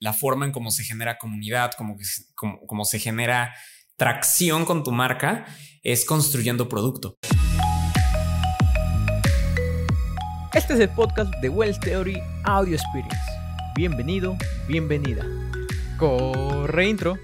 la forma en cómo se genera comunidad, cómo, se genera tracción con tu marca, es construyendo producto. Este es el podcast de Wells Theory Audio Experience. Bienvenido, bienvenida. Corre intro.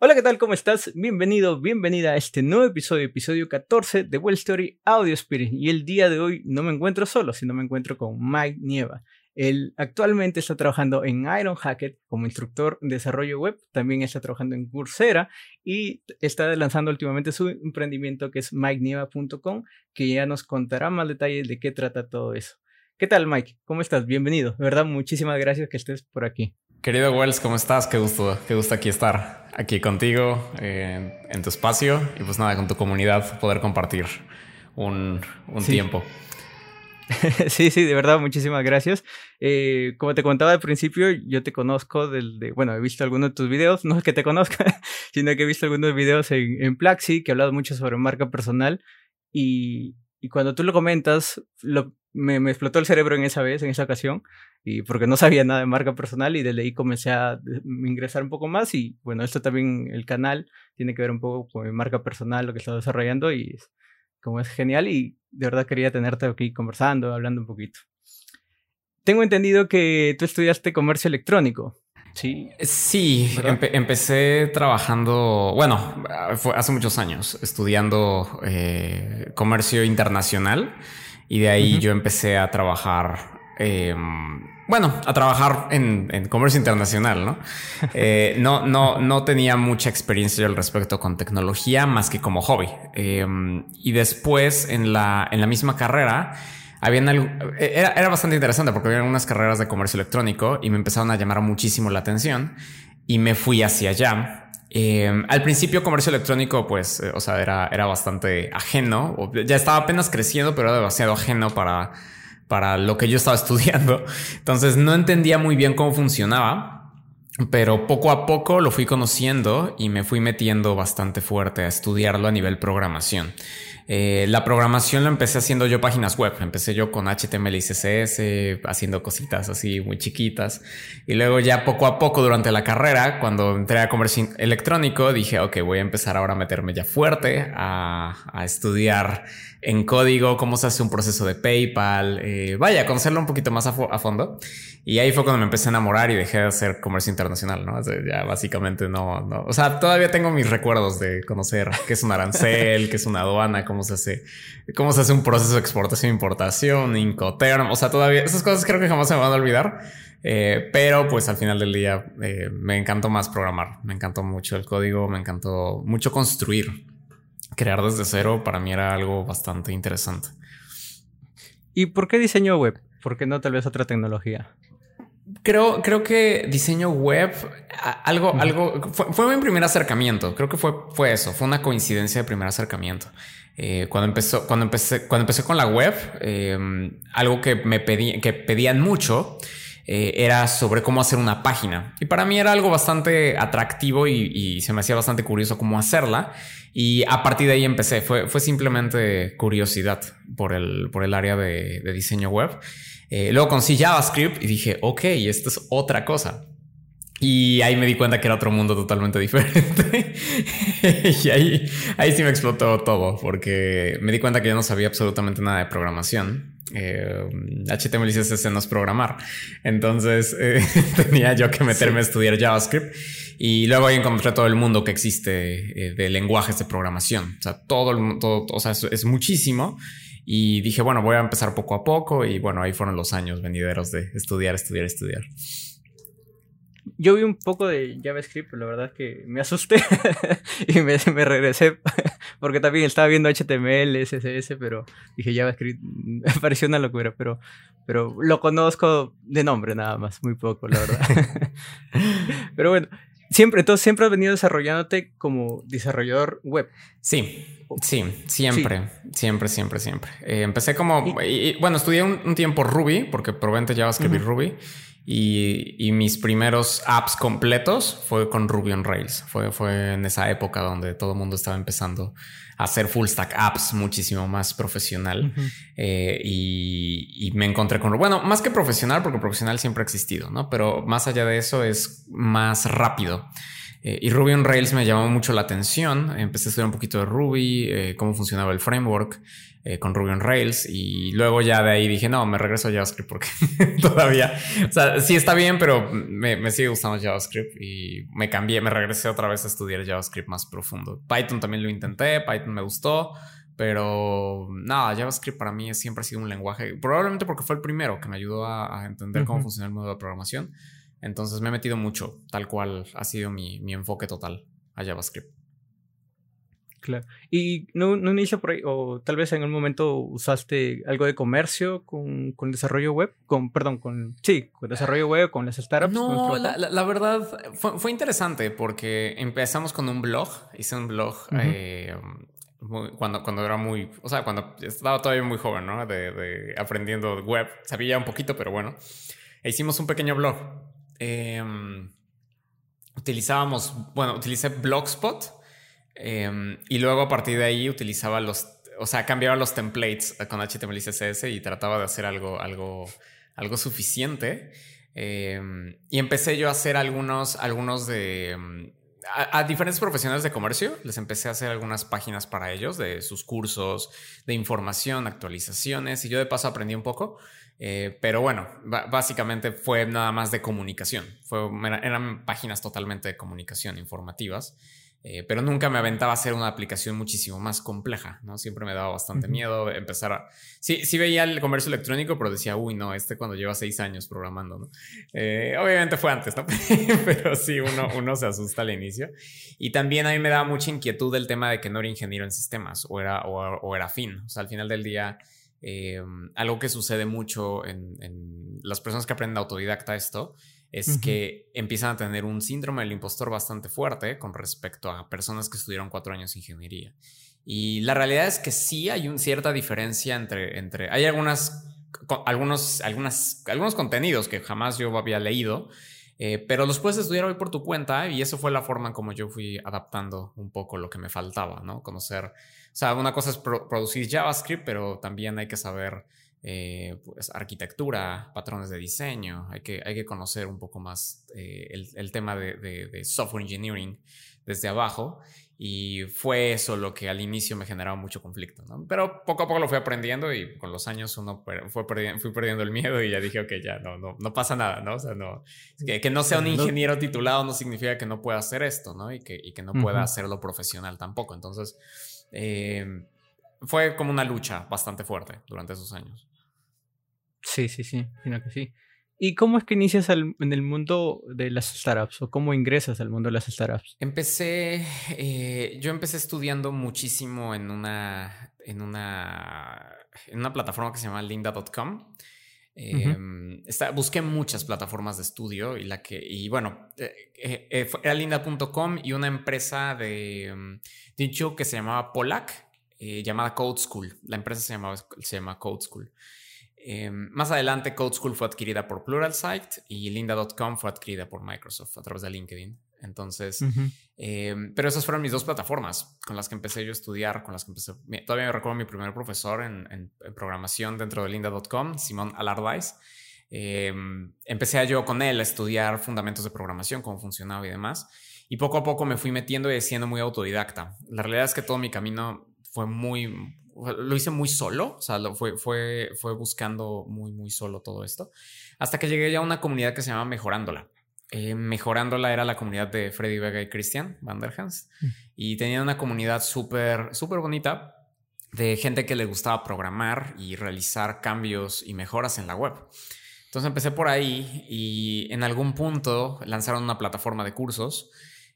Hola, ¿qué tal? ¿Cómo estás? Bienvenido, bienvenida a este nuevo episodio, episodio 14 de Well Story Audio Experience. Y el día de hoy no me encuentro solo, sino me encuentro con Mike Nieva. Él actualmente está trabajando en Iron Hackett como instructor de desarrollo web, también está trabajando en Coursera y está lanzando últimamente su emprendimiento que es mikenieva.com, que ya nos contará más detalles de qué trata todo eso. ¿Qué tal, Mike? ¿Cómo estás? Bienvenido. De verdad, muchísimas gracias que estés por aquí. Querido Wells, ¿cómo estás? Qué gusto, qué gusto aquí estar, aquí contigo, eh, en tu espacio y pues nada, con tu comunidad, poder compartir un, tiempo. sí, sí, de verdad, muchísimas gracias. Eh, como te contaba al principio, yo te conozco del, de, bueno, he visto algunos de tus videos, no es que te conozca, sino que he visto algunos videos en, en Plaxi que he hablado mucho sobre marca personal y, y cuando tú lo comentas, lo, me, me, explotó el cerebro en esa vez, en esa ocasión, y porque no sabía nada de marca personal y desde ahí comencé a ingresar un poco más y bueno, esto también, el canal tiene que ver un poco con mi marca personal, lo que estoy desarrollando y como es genial y de verdad quería tenerte aquí conversando, hablando un poquito. Tengo entendido que tú estudiaste comercio electrónico. Sí. Sí, empecé trabajando, bueno, fue hace muchos años, estudiando eh, comercio internacional y de ahí yo empecé a trabajar em, bueno, a trabajar en, comercio internacional, ¿no? Eh, ¿no? no, no, tenía mucha experiencia al respecto con tecnología más que como hobby. Em, y después en la, en la misma carrera, habían era, era bastante interesante porque había algunas carreras de comercio electrónico y me empezaron a llamar muchísimo la atención y me fui hacia allá. Em, al principio comercio electrónico, pues, eh, o sea, era, era bastante ajeno, ya estaba apenas creciendo, pero era demasiado ajeno para para lo que yo estaba estudiando. Entonces no entendía muy bien cómo funcionaba, pero poco a poco lo fui conociendo y me fui metiendo bastante fuerte a estudiarlo a nivel programación. Eh, la programación lo empecé haciendo yo páginas web. Empecé yo con HTML y CSS, haciendo cositas así muy chiquitas. Y luego ya poco a poco durante la carrera, cuando entré a comercio electrónico, dije, ok, voy a empezar ahora a meterme ya fuerte a, a estudiar en código cómo se hace un proceso de PayPal. Eh, vaya, conocerlo un poquito más a, fondo. Y ahí fue cuando me empecé a enamorar y dejé de hacer comercio internacional, ¿no? ya básicamente no, no. O sea, todavía tengo mis recuerdos de conocer qué es un arancel, qué es una aduana, cómo se hace, cómo se hace un proceso de exportación importación, Incoterm, o sea, todavía esas cosas creo que jamás se me van a olvidar. Eh, pero pues al final del día eh, me encantó más programar, me encantó mucho el código, me encantó mucho construir. Crear desde cero para mí era algo bastante interesante. ¿Y por qué diseño web? ¿Por qué no tal vez otra tecnología? Creo, creo que diseño web, algo, algo, fue, mi primer acercamiento. Creo que fue, fue eso, fue una coincidencia de primer acercamiento. Eh, cuando empezó, cuando empecé, cuando empecé con la web, em, algo que me pedí, que pedían mucho eh, era sobre cómo hacer una página. Y para mí era algo bastante atractivo y, se me hacía bastante curioso cómo hacerla. Y a partir de ahí empecé. Fue, fue simplemente curiosidad por el, por el área de, diseño web. Eh, luego conocí JavaScript y dije, ok, esto es otra cosa. Y ahí me di cuenta que era otro mundo totalmente diferente. y ahí, ahí sí me explotó todo, porque me di cuenta que yo no sabía absolutamente nada de programación. Eh, HTML y CSS no es programar. Entonces eh, tenía yo que meterme a estudiar JavaScript. Y luego ahí encontré todo el mundo que existe eh, de lenguajes de programación. O sea, todo el todo, o sea, es muchísimo. Y dije, bueno, voy a empezar poco a poco y bueno, ahí fueron los años venideros de estudiar, estudiar, estudiar. Yo vi un poco de JavaScript, pero la verdad es que me asusté y me, me, regresé porque también estaba viendo HTML, CSS, pero dije JavaScript, me pareció una locura, pero, pero lo conozco de nombre nada más, muy poco, la verdad. pero bueno, Siempre, entonces siempre has venido desarrollándote como desarrollador web. Sí, sí, siempre, siempre, siempre, siempre. Eh, empecé como, y, bueno, estudié un, tiempo Ruby, porque probablemente JavaScript uh Ruby, Y, mis primeros apps completos fue con Ruby on Rails. Fue, fue en esa época donde todo el mundo estaba empezando a hacer full stack apps muchísimo más profesional. Eh, y, me encontré con, bueno, más que profesional, porque profesional siempre ha existido, ¿no? Pero más allá de eso es más rápido. Eh, y Ruby on Rails me llamó mucho la atención. Empecé a estudiar un poquito de Ruby, eh, cómo funcionaba el framework eh, con Ruby on Rails. Y luego ya de ahí dije, no, me regreso a JavaScript porque todavía, o sea, sí está bien, pero me, sigue gustando JavaScript y me cambié, me regresé otra vez a estudiar JavaScript más profundo. Python también lo intenté, Python me gustó. Pero nada, JavaScript para mí siempre ha sido un lenguaje, probablemente porque fue el primero que me ayudó a, entender cómo funciona el modo de programación. Entonces me he metido mucho, tal cual ha sido mi, enfoque total a JavaScript. Claro. ¿Y no, no inicia por ahí, o tal vez en algún momento usaste algo de comercio con, con desarrollo web? Con, perdón, con, sí, con desarrollo web, con las startups. No, la, verdad fue, interesante porque empezamos con un blog, hice un blog eh, cuando, cuando era muy, o sea, cuando estaba todavía muy joven, ¿no? De, de aprendiendo web, sabía un poquito, pero bueno. E hicimos un pequeño blog Em, utilizábamos, bueno, utilicé Blogspot em, y luego a partir de ahí utilizaba los, o sea, cambiaba los templates con HTML y CSS y trataba de hacer algo, algo, algo suficiente. Em, y empecé yo a hacer algunos, algunos de... A, a, diferentes profesionales de comercio les empecé a hacer algunas páginas para ellos de sus cursos, de información, actualizaciones y yo de paso aprendí un poco. Eh, pero bueno, básicamente fue nada más de comunicación. Fue, eran páginas totalmente de comunicación informativas. Eh, pero nunca me aventaba a hacer una aplicación muchísimo más compleja, ¿no? Siempre me daba bastante miedo empezar a... Sí, sí veía el comercio electrónico, pero decía, uy, no, este cuando lleva seis años programando, ¿no? Eh, obviamente fue antes, ¿no? pero sí, uno, uno se asusta al inicio. Y también a mí me daba mucha inquietud el tema de que no era ingeniero en sistemas o era, o, o era fin. O sea, al final del día eh, algo que sucede mucho en, las personas que aprenden autodidacta esto es que empiezan a tener un síndrome del impostor bastante fuerte con respecto a personas que estudiaron cuatro años de ingeniería. Y la realidad es que sí hay una cierta diferencia entre, entre hay algunas, algunos, algunas, algunos contenidos que jamás yo había leído, eh, pero los puedes estudiar hoy por tu cuenta y eso fue la forma en como yo fui adaptando un poco lo que me faltaba, ¿no? Conocer o sea, una cosa es producir JavaScript, pero también hay que saber eh, pues, arquitectura, patrones de diseño, hay que, hay que conocer un poco más eh, el, tema de, software engineering desde abajo. Y fue eso lo que al inicio me generaba mucho conflicto, ¿no? Pero poco a poco lo fui aprendiendo y con los años uno fue perdiendo, fui perdiendo el miedo y ya dije, ok, ya no, no, no pasa nada, ¿no? O sea, no, que, no sea un ingeniero titulado no significa que no pueda hacer esto, ¿no? Y que, y que no pueda hacerlo profesional tampoco. Entonces, eh, fue como una lucha bastante fuerte durante esos años. Sí, sí, sí, sino que sí. ¿Y cómo es que inicias en el mundo de las startups o cómo ingresas al mundo de las startups? Empecé, eh, yo empecé estudiando muchísimo en una, en una, en una plataforma que se llama linda.com. Em, busqué muchas plataformas de estudio y la que, y bueno, eh, era linda.com y una empresa de, em, dicho que se llamaba Polak, eh, llamada Code School. La empresa se, llamaba, se llama Code School. Em, más adelante, Code School fue adquirida por Pluralsight y Linda.com fue adquirida por Microsoft a través de LinkedIn. Entonces, em, pero esas fueron mis dos plataformas con las que empecé yo a estudiar, con las que empecé. Todavía me recuerdo mi primer profesor en, programación dentro de Linda.com, Simón Alardais. Em, empecé yo con él a estudiar fundamentos de programación, cómo funcionaba y demás. Y poco a poco me fui metiendo y siendo muy autodidacta. La realidad es que todo mi camino fue muy, lo hice muy solo, o sea, lo fue, fue, fue buscando muy, muy solo todo esto, hasta que llegué ya a una comunidad que se llama Mejorándola. Eh, Mejorándola era la comunidad de Freddy Vega y Christian Vanderhans mm. y tenía una comunidad súper, súper bonita de gente que le gustaba programar y realizar cambios y mejoras en la web. Entonces empecé por ahí y en algún punto lanzaron una plataforma de cursos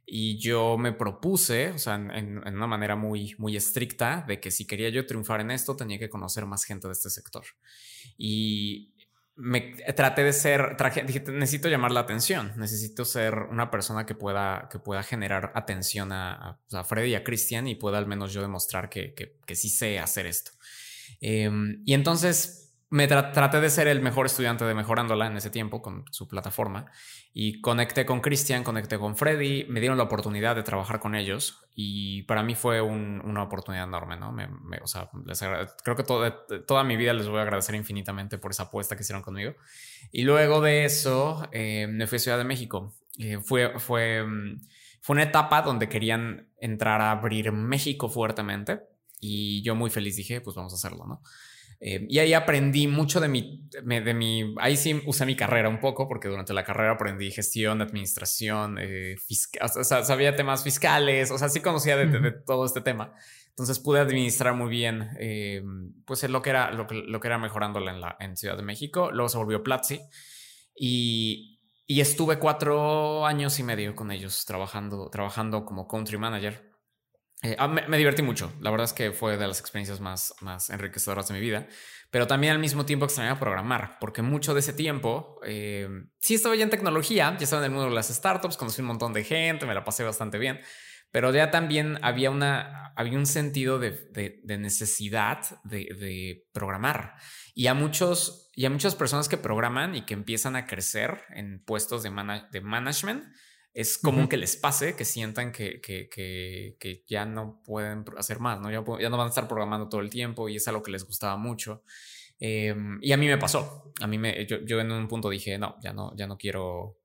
y yo me propuse, o sea, en, una manera muy, muy estricta, de que si quería yo triunfar en esto, tenía que conocer más gente de este sector. Y me traté de ser, dije, necesito llamar la atención, necesito ser una persona que pueda, que pueda generar atención a, a, Freddy y a Cristian y pueda al menos yo demostrar que, que, sí sé hacer esto. Em, y entonces me traté de ser el mejor estudiante de Mejorándola en ese tiempo con su plataforma y conecté con Cristian, conecté con Freddy, me dieron la oportunidad de trabajar con ellos y para mí fue una oportunidad enorme, ¿no? o sea, creo que toda mi vida les voy a agradecer infinitamente por esa apuesta que hicieron conmigo. Y luego de eso eh, me fui a Ciudad de México. Eh, fue, fue, fue una etapa donde querían entrar a abrir México fuertemente y yo muy feliz dije, pues vamos a hacerlo, ¿no? Eh, y ahí aprendí mucho de mi, de mi, ahí sí usé mi carrera un poco, porque durante la carrera aprendí gestión, administración, eh, fiscal, o sea, sabía temas fiscales, o sea, sí conocía de, todo este tema. Entonces pude administrar muy bien, eh, pues lo que era, lo, lo que era mejorándola en, la, en Ciudad de México. Luego se volvió Platzi y, y estuve cuatro años y medio con ellos trabajando, trabajando como country manager. Eh, ah, me, divertí mucho. La verdad es que fue de las experiencias más, más enriquecedoras de mi vida. Pero también al mismo tiempo extrañaba programar, porque mucho de ese tiempo eh, sí estaba ya en tecnología, ya estaba en el mundo de las startups, conocí un montón de gente, me la pasé bastante bien. Pero ya también había, una, había un sentido de, necesidad de, programar. Y a, muchos, y a muchas personas que programan y que empiezan a crecer en puestos de, de management, es común que les pase, que sientan que, que, que, ya no pueden hacer más, ¿no? Ya, ya, no van a estar programando todo el tiempo y es algo que les gustaba mucho. Em, y a mí me pasó. A mí me, yo, yo, en un punto dije, no, ya no, ya no quiero,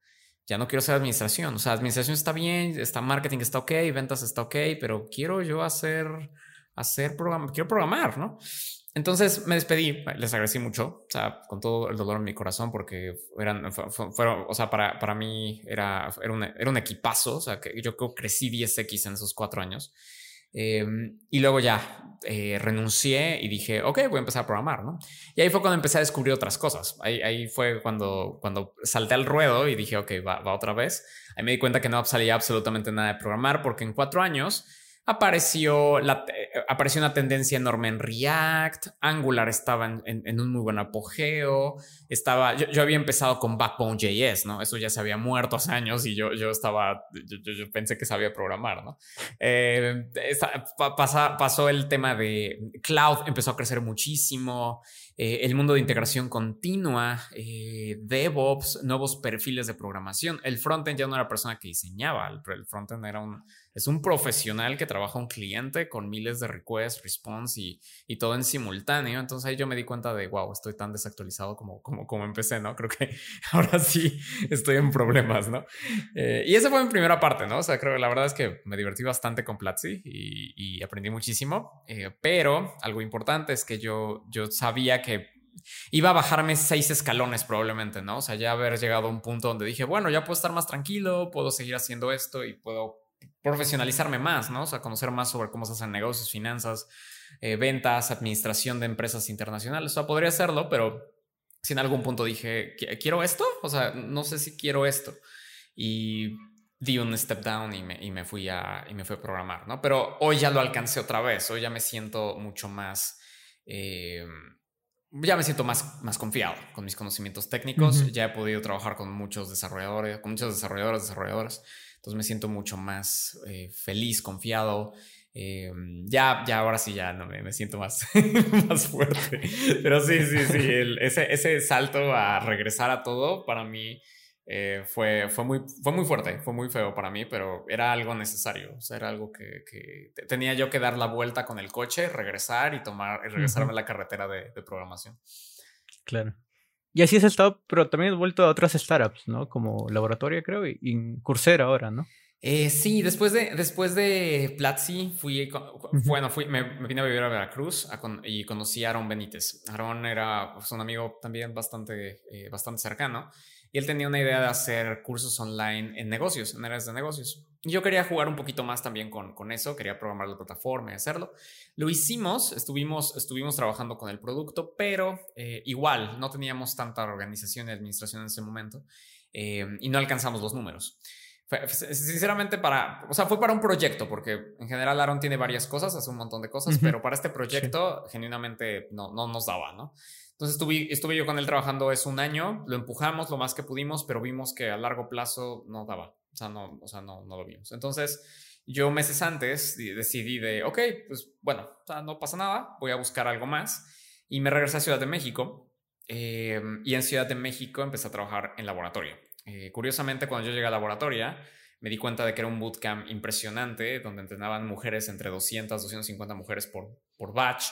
ya no quiero hacer administración. O sea, administración está bien, está marketing está ok, ventas está ok, pero quiero yo hacer, hacer programa, quiero programar, ¿no? Entonces me despedí, les agradecí mucho, o sea, con todo el dolor en mi corazón, porque eran, fueron, o sea, para, para mí era, era, un, era un equipazo, o sea, que yo creo crecí 10x en esos cuatro años. Em, y luego ya eh, renuncié y dije, ok, voy a empezar a programar, ¿no? Y ahí fue cuando empecé a descubrir otras cosas. Ahí, ahí fue cuando, cuando salté al ruedo y dije, ok, va, va otra vez. Ahí me di cuenta que no salía absolutamente nada de programar porque en cuatro años apareció, eh, apareció una tendencia enorme en React, Angular estaba en, un muy buen apogeo, estaba, yo, había empezado con Backbone.js, ¿no? Eso ya se había muerto hace años y yo, yo estaba, yo, pensé que sabía programar, ¿no? Eh, pasó el tema de cloud, empezó a crecer muchísimo, eh, el mundo de integración continua, DevOps, nuevos perfiles de programación. El frontend ya no era persona que diseñaba, el frontend era un es un profesional que trabaja un cliente con miles de requests, response y, y, todo en simultáneo. Entonces ahí yo me di cuenta de, wow, estoy tan desactualizado como, como, como empecé, ¿no? Creo que ahora sí estoy en problemas, ¿no? Eh, y esa fue mi primera parte, ¿no? O sea, creo que la verdad es que me divertí bastante con Platzi y, aprendí muchísimo. Eh, pero algo importante es que yo, yo sabía que iba a bajarme seis escalones probablemente, ¿no? O sea, ya haber llegado a un punto donde dije, bueno, ya puedo estar más tranquilo, puedo seguir haciendo esto y puedo profesionalizarme más, ¿no? O sea, conocer más sobre cómo se hacen negocios, finanzas, eh, ventas, administración de empresas internacionales. O sea, podría hacerlo, pero si en algún punto dije, ¿quiero esto? O sea, no sé si quiero esto. Y di un step down y me, y me, fui, a, y me fui a programar, ¿no? Pero hoy ya lo alcancé otra vez. Hoy ya me siento mucho más... Eh, ya me siento más, más confiado con mis conocimientos técnicos. Ya he podido trabajar con muchos desarrolladores, con muchos desarrolladores, desarrolladoras entonces me siento mucho más eh, feliz, confiado. Eh, ya, ya ahora sí, ya no me, siento más, más fuerte. Pero sí, sí, sí, ese, ese salto a regresar a todo para mí eh, fue, fue, muy, fue muy fuerte, fue muy feo para mí, pero era algo necesario. O sea, era algo que, que tenía yo que dar la vuelta con el coche, regresar y tomar, y regresarme a la carretera de, de programación. Claro. Y así has estado, pero también has vuelto a otras startups, ¿no? Como laboratorio, creo, y, y Coursera ahora, ¿no? Eh, sí, después de, después de Platzi, fui, bueno, fui, me, vine a vivir a Veracruz y conocí a Aaron Benítez. Aaron era pues, un amigo también bastante, eh, bastante cercano y él tenía una idea de hacer cursos online en negocios, en áreas de negocios. Y yo quería jugar un poquito más también con, con eso, quería programar la plataforma y hacerlo. Lo hicimos, estuvimos, estuvimos trabajando con el producto, pero eh, igual no teníamos tanta organización y administración en ese momento y no alcanzamos los números sinceramente para, o sea, fue para un proyecto, porque en general Aaron tiene varias cosas, hace un montón de cosas, pero para este proyecto genuinamente no, no nos daba, ¿no? Entonces estuve, estuve yo con él trabajando es un año, lo empujamos lo más que pudimos, pero vimos que a largo plazo no daba, o sea, no, o sea, no, no lo vimos. Entonces yo meses antes decidí de, ok, pues bueno, o sea, no pasa nada, voy a buscar algo más y me regresé a Ciudad de México em, y en Ciudad de México empecé a trabajar en laboratorio. Eh, curiosamente, cuando yo llegué a laboratorio, me di cuenta de que era un bootcamp impresionante donde entrenaban mujeres entre 200, 250 mujeres por, por batch.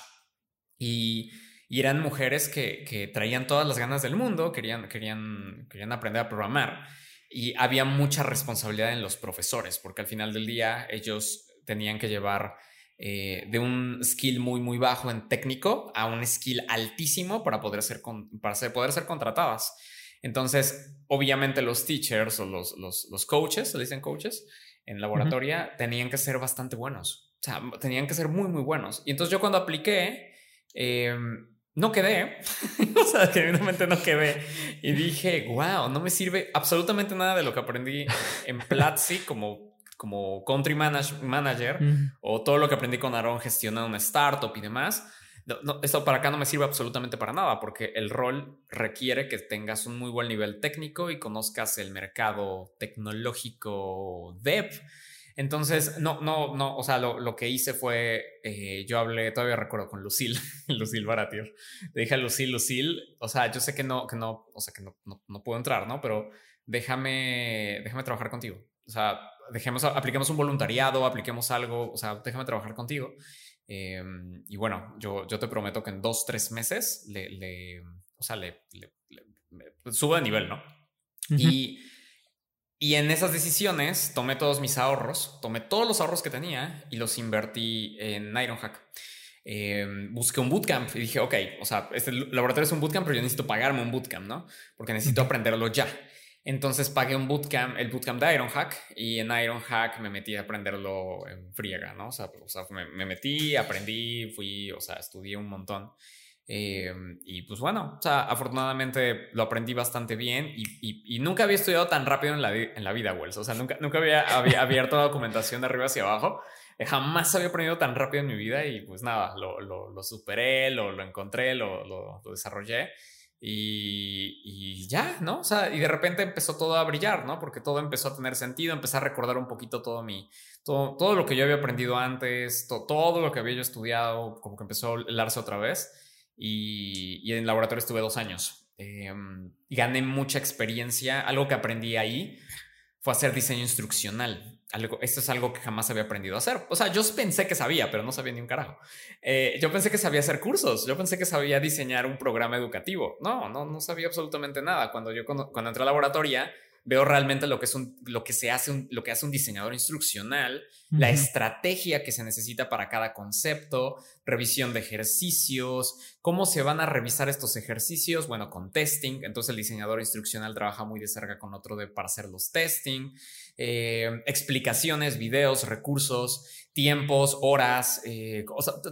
Y, y eran mujeres que, que, traían todas las ganas del mundo, querían, querían, querían aprender a programar. Y había mucha responsabilidad en los profesores, porque al final del día ellos tenían que llevar eh, de un skill muy, muy bajo en técnico a un skill altísimo para poder ser, para poder ser contratadas. Entonces, obviamente los teachers o los, los, los coaches, se dicen coaches, en laboratoria, tenían que ser bastante buenos. O sea, tenían que ser muy, muy buenos. Y entonces yo cuando apliqué, em, no quedé. o sea, genuinamente no quedé. Y dije, wow, no me sirve absolutamente nada de lo que aprendí en Platzi como como country manager o todo lo que aprendí con Aaron gestionando una startup y demás. No, esto para acá no me sirve absolutamente para nada porque el rol requiere que tengas un muy buen nivel técnico y conozcas el mercado tecnológico dev. Entonces, no, no, no, o sea, lo, lo que hice fue, eh, yo hablé, todavía recuerdo con Lucille, Lucille Baratier. Le dije a Lucille, Lucille, o sea, yo sé que no, que no, o sea, que no, no, no puedo entrar, ¿no? Pero déjame, déjame trabajar contigo. O sea, dejemos, apliquemos un voluntariado, apliquemos algo, o sea, déjame trabajar contigo. Em, y bueno, yo, yo te prometo que en dos, tres meses le, le o sea, le, le, subo de nivel, ¿no? Y, y en esas decisiones tomé todos mis ahorros, tomé todos los ahorros que tenía y los invertí en Ironhack. Eh, busqué un bootcamp y dije, ok, o sea, este laboratorio es un bootcamp, pero yo necesito pagarme un bootcamp, ¿no? Porque necesito aprenderlo ya. Entonces pagué un bootcamp, el bootcamp de Ironhack, y en Ironhack me metí a aprenderlo en friega, ¿no? O sea, me, metí, aprendí, fui, o sea, estudié un montón. Eh, y pues bueno, o sea, afortunadamente lo aprendí bastante bien y, nunca había estudiado tan rápido en la, en la vida, Wells. O sea, nunca, nunca había, había abierto documentación de arriba hacia abajo. Jamás había aprendido tan rápido en mi vida y pues nada, lo, lo, lo superé, lo, lo encontré, lo, lo desarrollé. Y, ya, ¿no? O sea, y de repente empezó todo a brillar, ¿no? Porque todo empezó a tener sentido, empecé a recordar un poquito todo mi, todo, todo lo que yo había aprendido antes, todo lo que había yo estudiado, como que empezó a helarse otra vez. Y, en el laboratorio estuve dos años. Em, y gané mucha experiencia. Algo que aprendí ahí fue hacer diseño instruccional esto es algo que jamás había aprendido a hacer. O sea, yo pensé que sabía, pero no sabía ni un carajo. Eh, yo pensé que sabía hacer cursos, yo pensé que sabía diseñar un programa educativo. No, no, no sabía absolutamente nada. Cuando yo cuando, cuando entré a la laboratoria, veo realmente lo que es un, lo que se hace un, lo que hace un diseñador instruccional, la estrategia que se necesita para cada concepto, revisión de ejercicios, cómo se van a revisar estos ejercicios, bueno, con testing, entonces el diseñador instruccional trabaja muy de cerca con otro de para hacer los testing, eh, explicaciones, videos, recursos, tiempos, horas, eh,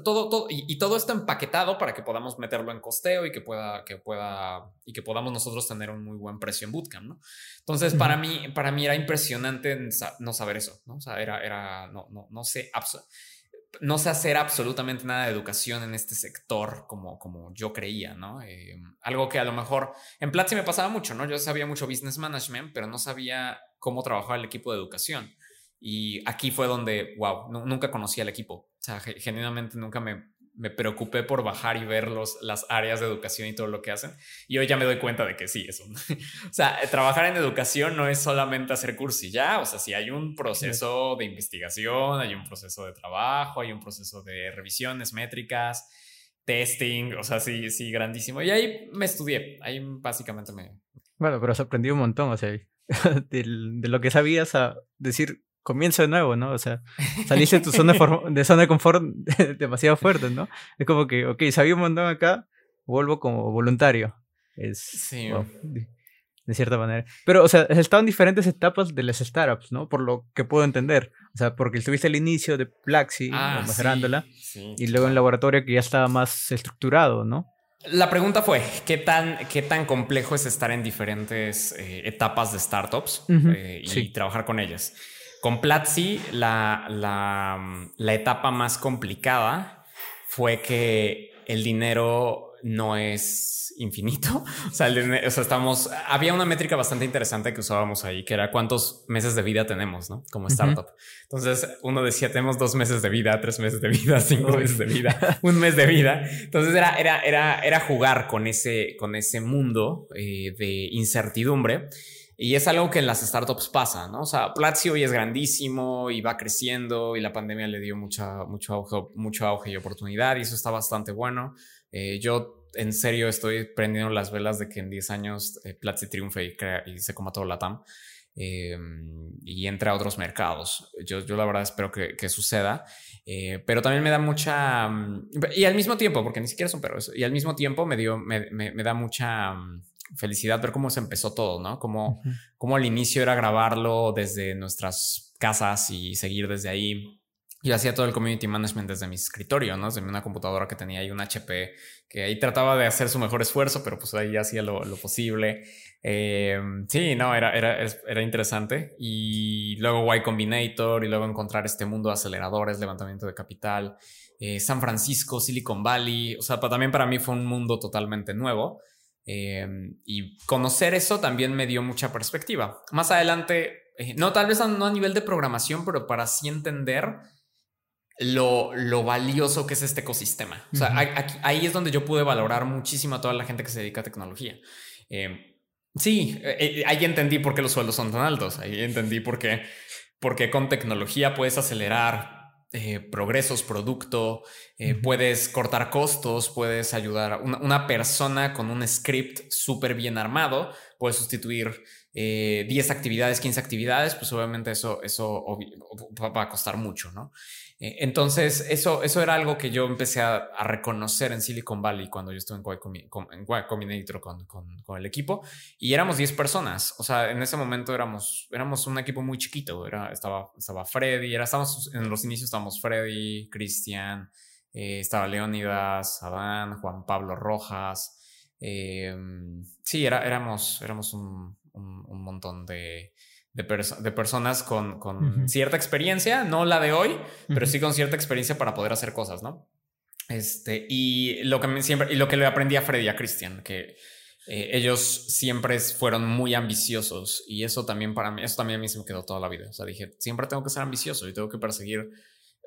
todo, todo y, todo esto empaquetado para que podamos meterlo en costeo y que pueda, que pueda, y que podamos nosotros tener un muy buen precio en Bootcamp, ¿no? Entonces, para mí, para mí era impresionante no saber eso, ¿no? O sea, era, era, no, no, no sé, no sé hacer absolutamente nada de educación en este sector como, como yo creía, ¿no? Eh, algo que a lo mejor en Platzi me pasaba mucho, ¿no? Yo sabía mucho business management, pero no sabía cómo trabajaba el equipo de educación. Y aquí fue donde, wow, nunca conocí al equipo. O sea, genuinamente nunca me, me preocupé por bajar y ver los, las áreas de educación y todo lo que hacen. Y hoy ya me doy cuenta de que sí, eso. o sea, trabajar en educación no es solamente hacer cursos ya. O sea, sí hay un proceso de investigación, hay un proceso de trabajo, hay un proceso de revisiones métricas, testing. O sea, sí, sí, grandísimo. Y ahí me estudié. Ahí básicamente me. Bueno, pero has aprendido un montón, o sea, de, de lo que sabías a decir, comienzo de nuevo, ¿no? O sea, saliste de tu zona de, zona de confort demasiado fuerte, ¿no? Es como que, ok, sabía un montón acá, vuelvo como voluntario. Es, sí. de cierta manera. Pero, o sea, estaban diferentes etapas de las startups, ¿no? Por lo que puedo entender. O sea, porque estuviste al inicio de Plaxi, ah, mejorándola, y luego en laboratorio que ya estaba más estructurado, ¿no? La pregunta fue, ¿qué tan, qué tan complejo es estar en diferentes eh, etapas de startups eh, y trabajar con ellas? Con Platzi, la, la, etapa más complicada fue que el dinero no es infinito. O sea, estamos, había una métrica bastante interesante que usábamos ahí, que era cuántos meses de vida tenemos, ¿no? Como startup. Entonces uno decía, tenemos dos meses de vida, tres meses de vida, cinco meses de vida, un mes de vida. Entonces era, era, era, era jugar con ese, con ese mundo eh, de incertidumbre. Y es algo que en las startups pasa, ¿no? O sea, Platzi hoy es grandísimo y va creciendo y la pandemia le dio mucha, mucho, auge, mucho auge y oportunidad y eso está bastante bueno. Eh, yo en serio estoy prendiendo las velas de que en 10 años eh, Platzi triunfe y, y se coma todo la TAM eh, y entre a otros mercados. Yo, yo la verdad espero que, que suceda, eh, pero también me da mucha... Mm, y al mismo tiempo, porque ni siquiera son perros, y al mismo tiempo me, dio, me, me, me da mucha mm, felicidad ver cómo se empezó todo, ¿no? Como, como al inicio era grabarlo desde nuestras casas y seguir desde ahí. Yo hacía todo el community management desde mi escritorio, ¿no? Desde una computadora que tenía ahí un HP, que ahí trataba de hacer su mejor esfuerzo, pero pues ahí hacía lo, posible. Eh, sí, no, era, era, era interesante. Y luego Y Combinator y luego encontrar este mundo de aceleradores, levantamiento de capital. Eh, San Francisco, Silicon Valley. O sea, también para mí fue un mundo totalmente nuevo. Em, y conocer eso también me dio mucha perspectiva. Más adelante, eh, no tal vez no a nivel de programación, pero para así entender lo, lo valioso que es este ecosistema. O sea, ahí es donde yo pude valorar muchísimo a toda la gente que se dedica a tecnología. Em, sí, eh, eh, ahí entendí por qué los sueldos son tan altos. Ahí entendí por qué, porque con tecnología puedes acelerar eh, progresos, producto, eh, puedes cortar costos, puedes ayudar a una, persona con un script súper bien armado, puede sustituir 10 eh, actividades, 15 actividades, pues obviamente eso, eso va a costar mucho, ¿no? Eh, entonces, eso, eso era algo que yo empecé a, reconocer en Silicon Valley cuando yo estuve en Y, Combinator con, con, el equipo y éramos 10 personas. O sea, en ese momento éramos, éramos un equipo muy chiquito. Era, estaba, estaba Freddy, era, estábamos, en los inicios estábamos Freddy, Cristian, eh, estaba Leónidas, Adán, Juan Pablo Rojas. Eh, sí, era, éramos, éramos un montón de, de, personas con, cierta experiencia, no la de hoy, pero sí con cierta experiencia para poder hacer cosas, ¿no? Este, y lo que siempre, y lo que le aprendí a Freddy y a Christian, que eh, ellos siempre fueron muy ambiciosos y eso también para mí, eso también a mí se me quedó toda la vida. O sea, dije, siempre tengo que ser ambicioso y tengo que perseguir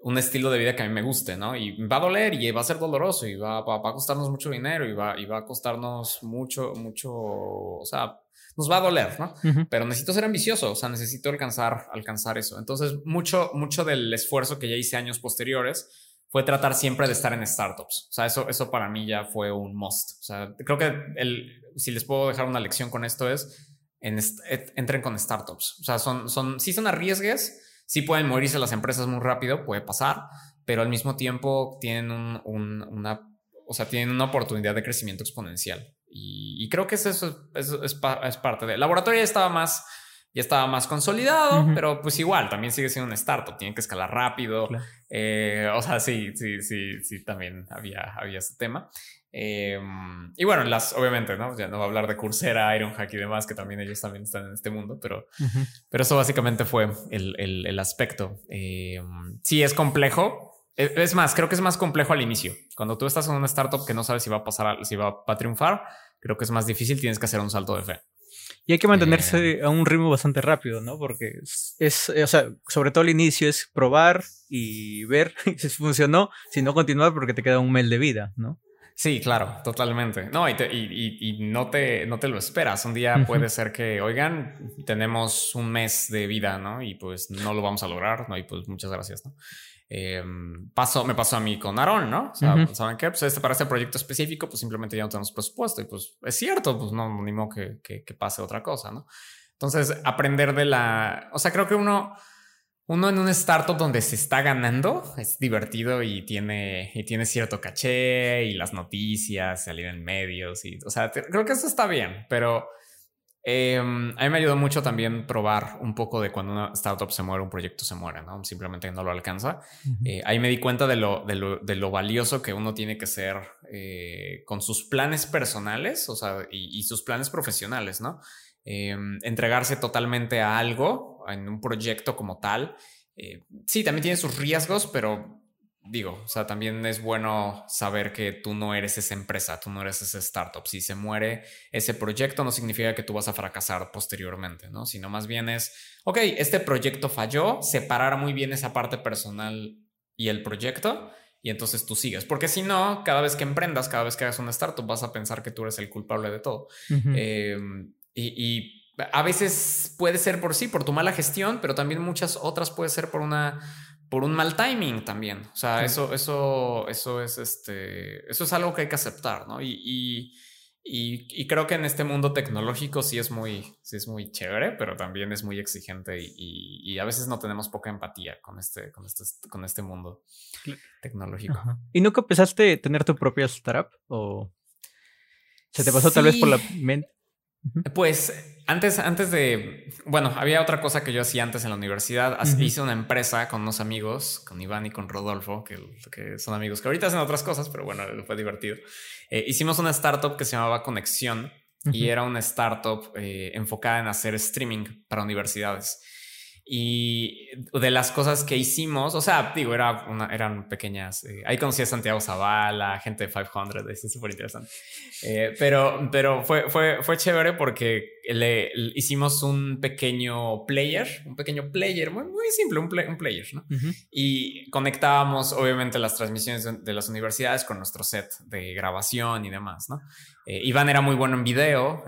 un estilo de vida que a mí me guste, ¿no? Y va a doler y va a ser doloroso y va, va, va a costarnos mucho dinero y va, y va a costarnos mucho, mucho, o sea, nos va a doler, ¿no? Pero necesito ser ambicioso, o sea, necesito alcanzar, alcanzar eso. Entonces, mucho, mucho del esfuerzo que ya hice años posteriores fue tratar siempre de estar en startups. O sea, eso, eso para mí ya fue un must. O sea, creo que el, si les puedo dejar una lección con esto es, en entren con startups. O sea, son, son, sí son arriesgues, sí pueden morirse las empresas muy rápido, puede pasar, pero al mismo tiempo tienen un, una, o sea, tienen una oportunidad de crecimiento exponencial. Y, creo que eso, es, es, parte de... laboratorio ya estaba más, ya estaba más consolidado, pero pues igual, también sigue siendo un startup, tiene que escalar rápido. Eh, o sea, sí, sí, sí, sí, también había, había ese tema. Em, y bueno, las, obviamente, ¿no? Ya no va a hablar de Coursera, Ironhack y demás, que también ellos también están en este mundo, pero, pero eso básicamente fue el, el, el aspecto. Em, sí, es complejo, es más, creo que es más complejo al inicio. Cuando tú estás en una startup que no sabes si va a pasar, si va a triunfar, creo que es más difícil, tienes que hacer un salto de fe. Y hay que mantenerse eh, a un ritmo bastante rápido, ¿no? Porque es, o sea, sobre todo al inicio es probar y ver si funcionó, si no continuar porque te queda un mail de vida, ¿no? Sí, claro, totalmente. No, y, y, no, te, no te lo esperas. Un día puede ser que, oigan, tenemos un mes de vida, ¿no? Y pues no lo vamos a lograr, ¿no? Y pues muchas gracias, ¿no? Eh, pasó, me pasó a mí con Aaron, ¿no? O sea, ¿saben qué? Pues este, para este proyecto específico, pues simplemente ya no tenemos presupuesto y pues es cierto, pues no, ni modo que, que, pase otra cosa, ¿no? Entonces, aprender de la, o sea, creo que uno, uno en un startup donde se está ganando es divertido y tiene, y tiene cierto caché y las noticias, salir en medios y, o sea, creo que eso está bien, pero eh, a mí me ayudó mucho también probar un poco de cuando una startup se muere, un proyecto se muere, ¿no? Simplemente no lo alcanza. Eh, ahí me di cuenta de lo, de, lo, de lo, valioso que uno tiene que ser eh, con sus planes personales, o sea, y, sus planes profesionales, ¿no? Em, entregarse totalmente a algo, en un proyecto como tal. Eh, sí, también tiene sus riesgos, pero digo, o sea, también es bueno saber que tú no eres esa empresa, tú no eres ese startup. Si se muere ese proyecto, no significa que tú vas a fracasar posteriormente, ¿no? Sino más bien es, ok, este proyecto falló, separar muy bien esa parte personal y el proyecto. Y entonces tú sigues, porque si no, cada vez que emprendas, cada vez que hagas una startup, vas a pensar que tú eres el culpable de todo. Em, y a veces puede ser por sí, por tu mala gestión, pero también muchas otras puede ser por una por un mal timing también. O sea, eso, eso, eso es este, eso es algo que hay que aceptar, ¿no? Y, y, y, creo que en este mundo tecnológico sí es muy, sí es muy chévere, pero también es muy exigente y, a veces no tenemos poca empatía con este, con este, con este mundo tecnológico. ¿Y nunca empezaste a tener tu propia startup o se te pasó tal vez por la mente? Pues antes, antes de, bueno, había otra cosa que yo hacía antes en la universidad. Hice una empresa con unos amigos, con Iván y con Rodolfo, que, que son amigos que ahorita hacen otras cosas, pero bueno, fue divertido. Eh, hicimos una startup que se llamaba Conexión y era una startup eh, enfocada en hacer streaming para universidades. Y de las cosas que hicimos, o sea, digo, era una, eran pequeñas. Eh, ahí conocí a Santiago Zavala, gente de 500, es súper interesante. Eh, pero pero fue, fue, fue chévere porque le, hicimos un pequeño player, un pequeño player, muy, muy simple, un, un player, ¿no? Y conectábamos, obviamente, las transmisiones de, de, las universidades con nuestro set de grabación y demás, ¿no? Eh, Iván era muy bueno en video,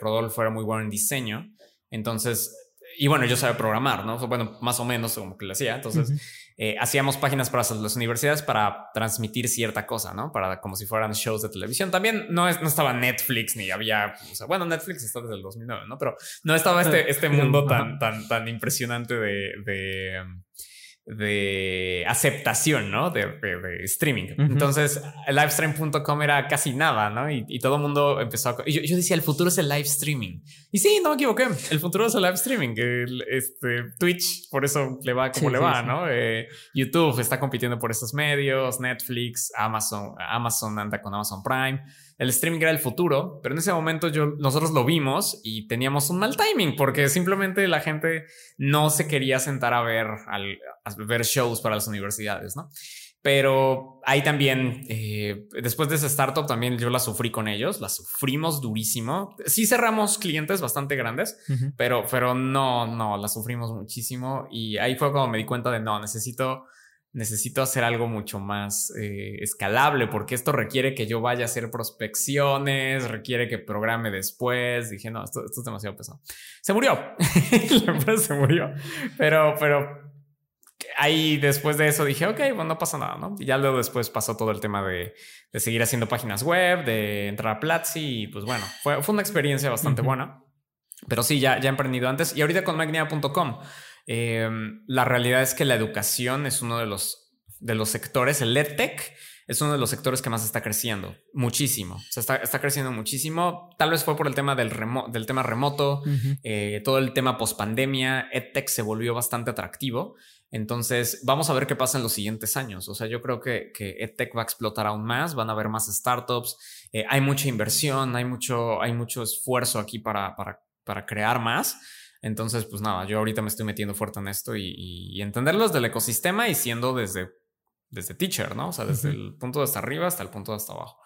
Rodolfo era muy bueno en diseño. Entonces, y bueno, yo sabía programar, ¿no? Bueno, más o menos como que lo hacía. Entonces, eh, hacíamos páginas para las universidades para transmitir cierta cosa, ¿no? Para como si fueran shows de televisión. También no, es, no estaba Netflix ni había, o sea, bueno, Netflix está desde el 2009, ¿no? Pero no estaba este, este mundo tan, tan, tan impresionante de, de de aceptación, ¿no? De, streaming. Entonces, livestream.com era casi nada, ¿no? Y, todo el mundo empezó a... Yo, yo, decía, el futuro es el live streaming. Y sí, no me equivoqué. El futuro es el live streaming. este, Twitch, por eso le va como le va, ¿no? Eh, YouTube está compitiendo por estos medios, Netflix, Amazon, Amazon anda con Amazon Prime el streaming era el futuro, pero en ese momento yo, nosotros lo vimos y teníamos un mal timing porque simplemente la gente no se quería sentar a ver, al, ver shows para las universidades, ¿no? Pero ahí también, eh, después de ese startup, también yo la sufrí con ellos, la sufrimos durísimo. Sí cerramos clientes bastante grandes, pero, pero no, no, la sufrimos muchísimo. Y ahí fue cuando me di cuenta de, no, necesito necesito hacer algo mucho más eh, escalable porque esto requiere que yo vaya a hacer prospecciones, requiere que programe después. Dije, no, esto, es demasiado pesado. Se murió, la empresa se murió, pero, pero ahí después de eso dije, ok, bueno, no pasa nada, ¿no? Y ya luego después pasó todo el tema de, de seguir haciendo páginas web, de entrar a Platzi y pues bueno, fue, fue una experiencia bastante buena. Pero sí, ya, ya he emprendido antes y ahorita con magnia.com Em, la realidad es que la educación es uno de los, de los sectores, el EdTech es uno de los sectores que más está creciendo, muchísimo. O sea, está, creciendo muchísimo. Tal vez fue por el tema del, del tema remoto, eh, todo el tema post pandemia. EdTech se volvió bastante atractivo. Entonces, vamos a ver qué pasa en los siguientes años. O sea, yo creo que, que EdTech va a explotar aún más, van a haber más startups, eh, hay mucha inversión, hay mucho, hay mucho esfuerzo aquí para, para, para crear más. Entonces, pues nada, yo ahorita me estoy metiendo fuerte en esto y, y entenderlos del ecosistema y siendo desde, desde teacher, ¿no? O sea, desde el punto de hasta arriba hasta el punto de hasta abajo.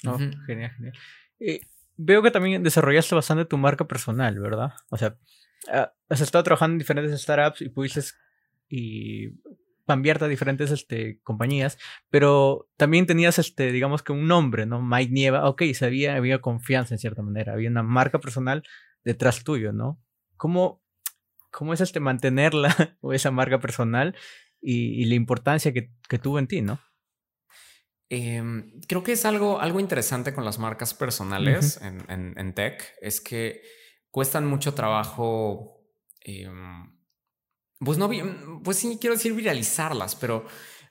Genial, genial. Eh, veo que también desarrollaste bastante tu marca personal, ¿verdad? O sea, ah, has estado trabajando en diferentes startups y pudiste y cambiarte a diferentes este, compañías, pero también tenías, este, digamos que un nombre, ¿no? Mike Nieva, ok, sabía, había confianza en cierta manera, había una marca personal detrás tuyo, ¿no? ¿Cómo, cómo es este mantenerla o esa marca personal y, la importancia que, tuvo en ti, ¿no? Em, creo que es algo, algo interesante con las marcas personales en, tech, es que cuestan mucho trabajo, em, pues no, pues sí quiero decir viralizarlas, pero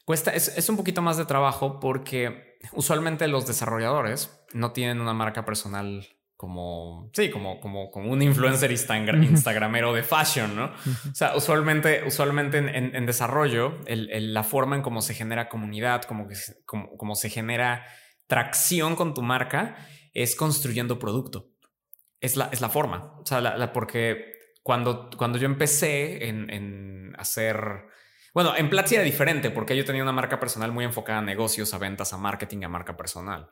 cuesta, es, es, un poquito más de trabajo porque usualmente los desarrolladores no tienen una marca personal como, sí, como, como, como un influencer instagramero de fashion, ¿no? O sea, usualmente, usualmente en, desarrollo, la forma en cómo se genera comunidad, como, que, como, se genera tracción con tu marca, es construyendo producto. Es la, es la forma. O sea, porque cuando, cuando yo empecé en, en hacer Bueno, en Platzi era diferente porque yo tenía una marca personal muy enfocada a negocios, a ventas, a marketing, a marca personal.